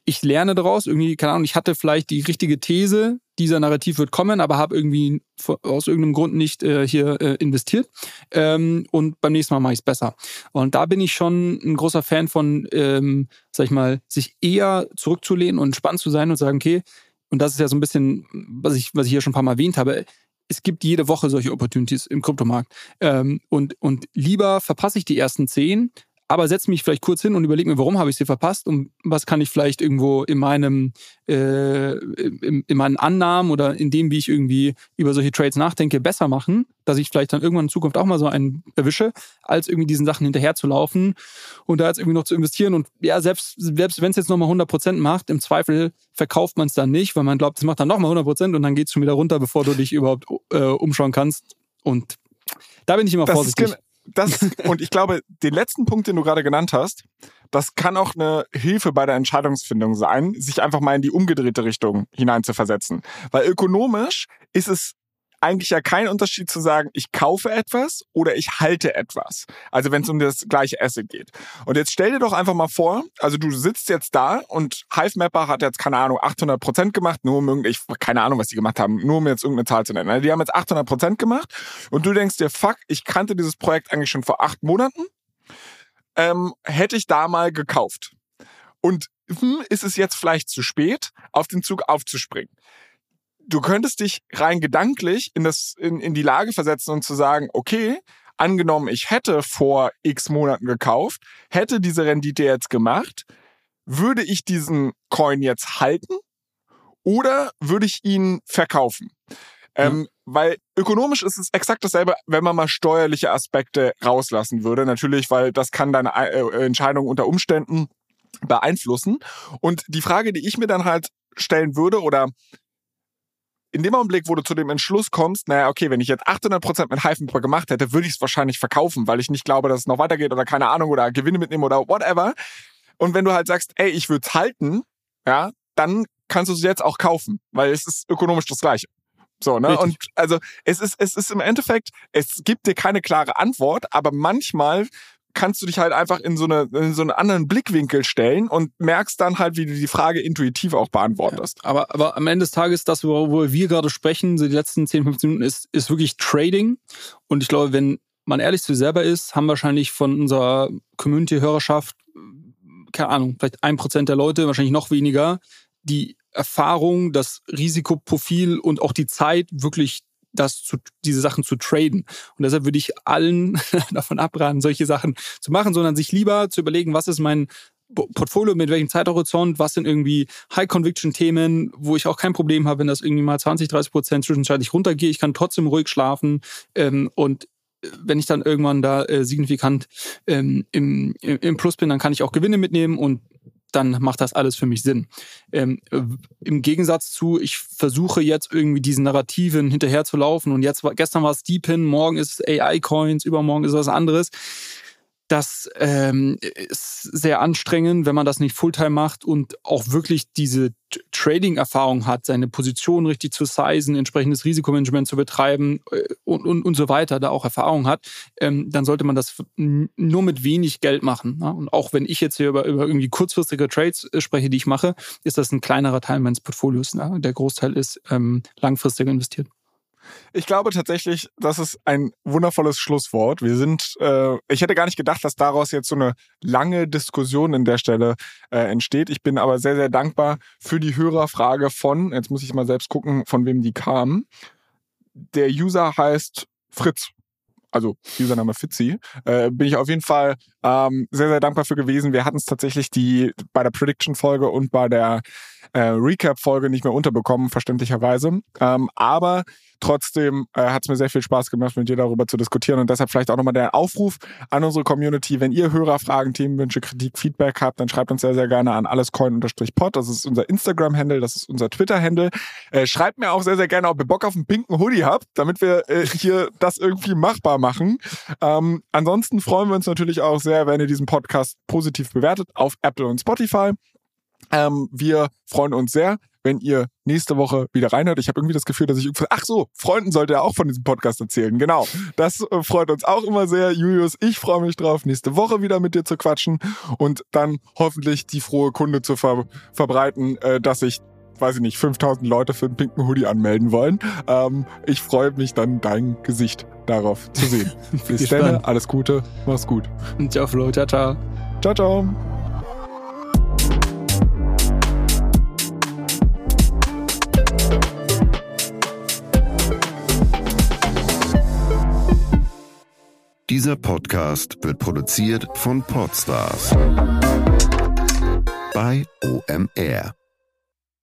ich lerne daraus. Irgendwie, keine Ahnung, ich hatte vielleicht die richtige These, dieser Narrativ wird kommen, aber habe irgendwie aus irgendeinem Grund nicht äh, hier äh, investiert. Ähm, und beim nächsten Mal mache ich es besser. Und da bin ich schon ein großer Fan von, ähm, sag ich mal, sich eher zurückzulehnen und entspannt zu sein und sagen, okay, und das ist ja so ein bisschen, was ich, was ich hier schon ein paar Mal erwähnt habe, es gibt jede Woche solche Opportunities im Kryptomarkt. Ähm, und, und lieber verpasse ich die ersten zehn, aber setze mich vielleicht kurz hin und überlege mir, warum habe ich sie verpasst und was kann ich vielleicht irgendwo in meinem äh, in, in, meinen Annahmen oder in dem, wie ich irgendwie über solche Trades nachdenke, besser machen, dass ich vielleicht dann irgendwann in Zukunft auch mal so einen erwische, als irgendwie diesen Sachen hinterher zu laufen und da jetzt irgendwie noch zu investieren. Und ja, selbst, selbst wenn es jetzt nochmal 100% macht, im Zweifel verkauft man es dann nicht, weil man glaubt, es macht dann nochmal 100% und dann geht es schon wieder runter, bevor du dich überhaupt äh, umschauen kannst. Und da bin ich immer das vorsichtig das, und ich glaube, den letzten Punkt, den du gerade genannt hast, das kann auch eine Hilfe bei der Entscheidungsfindung sein, sich einfach mal in die umgedrehte Richtung hineinzuversetzen. Weil ökonomisch ist es eigentlich ja kein Unterschied zu sagen, ich kaufe etwas oder ich halte etwas. Also wenn es um das gleiche Asset geht. Und jetzt stell dir doch einfach mal vor, also du sitzt jetzt da und HiveMapper hat jetzt, keine Ahnung, 800 Prozent gemacht, nur um irgendwie, keine Ahnung, was die gemacht haben, nur um jetzt irgendeine Zahl zu nennen. Also die haben jetzt 800 Prozent gemacht und du denkst dir, fuck, ich kannte dieses Projekt eigentlich schon vor acht Monaten, ähm, hätte ich da mal gekauft. Und hm, ist es jetzt vielleicht zu spät, auf den Zug aufzuspringen? Du könntest dich rein gedanklich in, das, in, in die Lage versetzen und zu sagen, okay, angenommen, ich hätte vor x Monaten gekauft, hätte diese Rendite jetzt gemacht, würde ich diesen Coin jetzt halten oder würde ich ihn verkaufen? Ähm, mhm. Weil ökonomisch ist es exakt dasselbe, wenn man mal steuerliche Aspekte rauslassen würde. Natürlich, weil das kann deine äh, Entscheidung unter Umständen beeinflussen. Und die Frage, die ich mir dann halt stellen würde oder in dem Augenblick, wo du zu dem Entschluss kommst, naja, okay, wenn ich jetzt 800% mit Hyphenpur gemacht hätte, würde ich es wahrscheinlich verkaufen, weil ich nicht glaube, dass es noch weitergeht oder keine Ahnung oder Gewinne mitnehmen oder whatever. Und wenn du halt sagst, ey, ich würde es halten, ja, dann kannst du es jetzt auch kaufen, weil es ist ökonomisch das Gleiche. So, ne? Richtig. Und also es ist, es ist im Endeffekt, es gibt dir keine klare Antwort, aber manchmal kannst du dich halt einfach in so, eine, in so einen anderen Blickwinkel stellen und merkst dann halt, wie du die Frage intuitiv auch beantwortest. Ja, aber, aber am Ende des Tages, das, worüber wir gerade sprechen, so die letzten 10, 15 Minuten, ist, ist wirklich Trading. Und ich glaube, wenn man ehrlich zu sich selber ist, haben wahrscheinlich von unserer Community-Hörerschaft, keine Ahnung, vielleicht ein Prozent der Leute, wahrscheinlich noch weniger, die Erfahrung, das Risikoprofil und auch die Zeit wirklich das zu, diese Sachen zu traden. Und deshalb würde ich allen davon abraten, solche Sachen zu machen, sondern sich lieber zu überlegen, was ist mein Portfolio, mit welchem Zeithorizont, was sind irgendwie High-Conviction-Themen, wo ich auch kein Problem habe, wenn das irgendwie mal 20, 30 Prozent zwischenzeitlich runtergeht. Ich kann trotzdem ruhig schlafen ähm, und äh, wenn ich dann irgendwann da äh, signifikant ähm, im, im Plus bin, dann kann ich auch Gewinne mitnehmen und dann macht das alles für mich Sinn. Ähm, Im Gegensatz zu, ich versuche jetzt irgendwie diesen Narrativen hinterherzulaufen und jetzt gestern war es Deepin, morgen ist AI-Coins, übermorgen ist was anderes. Das ähm, ist sehr anstrengend, wenn man das nicht Fulltime macht und auch wirklich diese Trading-Erfahrung hat, seine Position richtig zu sizen, entsprechendes Risikomanagement zu betreiben äh, und, und, und so weiter, da auch Erfahrung hat, ähm, dann sollte man das nur mit wenig Geld machen. Ne? Und auch wenn ich jetzt hier über, über irgendwie kurzfristige Trades äh, spreche, die ich mache, ist das ein kleinerer Teil meines Portfolios. Ne? Der Großteil ist ähm, langfristig investiert. Ich glaube tatsächlich, das ist ein wundervolles Schlusswort. Wir sind, äh, ich hätte gar nicht gedacht, dass daraus jetzt so eine lange Diskussion in der Stelle äh, entsteht. Ich bin aber sehr, sehr dankbar für die Hörerfrage von, jetzt muss ich mal selbst gucken, von wem die kam. Der User heißt Fritz also Username Fitzy, äh, bin ich auf jeden Fall ähm, sehr, sehr dankbar für gewesen. Wir hatten es tatsächlich die bei der Prediction-Folge und bei der äh, Recap-Folge nicht mehr unterbekommen, verständlicherweise. Ähm, aber Trotzdem äh, hat es mir sehr viel Spaß gemacht, mit dir darüber zu diskutieren und deshalb vielleicht auch nochmal der Aufruf an unsere Community. Wenn ihr Hörerfragen, Themenwünsche, Kritik, Feedback habt, dann schreibt uns sehr, sehr gerne an allescoin-pod. Das ist unser Instagram-Handle, das ist unser Twitter-Handle. Äh, schreibt mir auch sehr, sehr gerne, ob ihr Bock auf einen pinken Hoodie habt, damit wir äh, hier das irgendwie machbar machen. Ähm, ansonsten freuen wir uns natürlich auch sehr, wenn ihr diesen Podcast positiv bewertet auf Apple und Spotify. Ähm, wir freuen uns sehr, wenn ihr nächste Woche wieder reinhört. Ich habe irgendwie das Gefühl, dass ich ach so, Freunden sollte er auch von diesem Podcast erzählen. Genau. Das äh, freut uns auch immer sehr. Julius, ich freue mich drauf, nächste Woche wieder mit dir zu quatschen und dann hoffentlich die frohe Kunde zu ver verbreiten, äh, dass ich weiß ich nicht, 5000 Leute für einen pinken Hoodie anmelden wollen. Ähm, ich freue mich dann, dein Gesicht darauf zu sehen. Bis dann, alles Gute, mach's gut. Ciao, Flo, ciao, ciao. Ciao, ciao. Dieser Podcast wird produziert von Podstars bei OMR.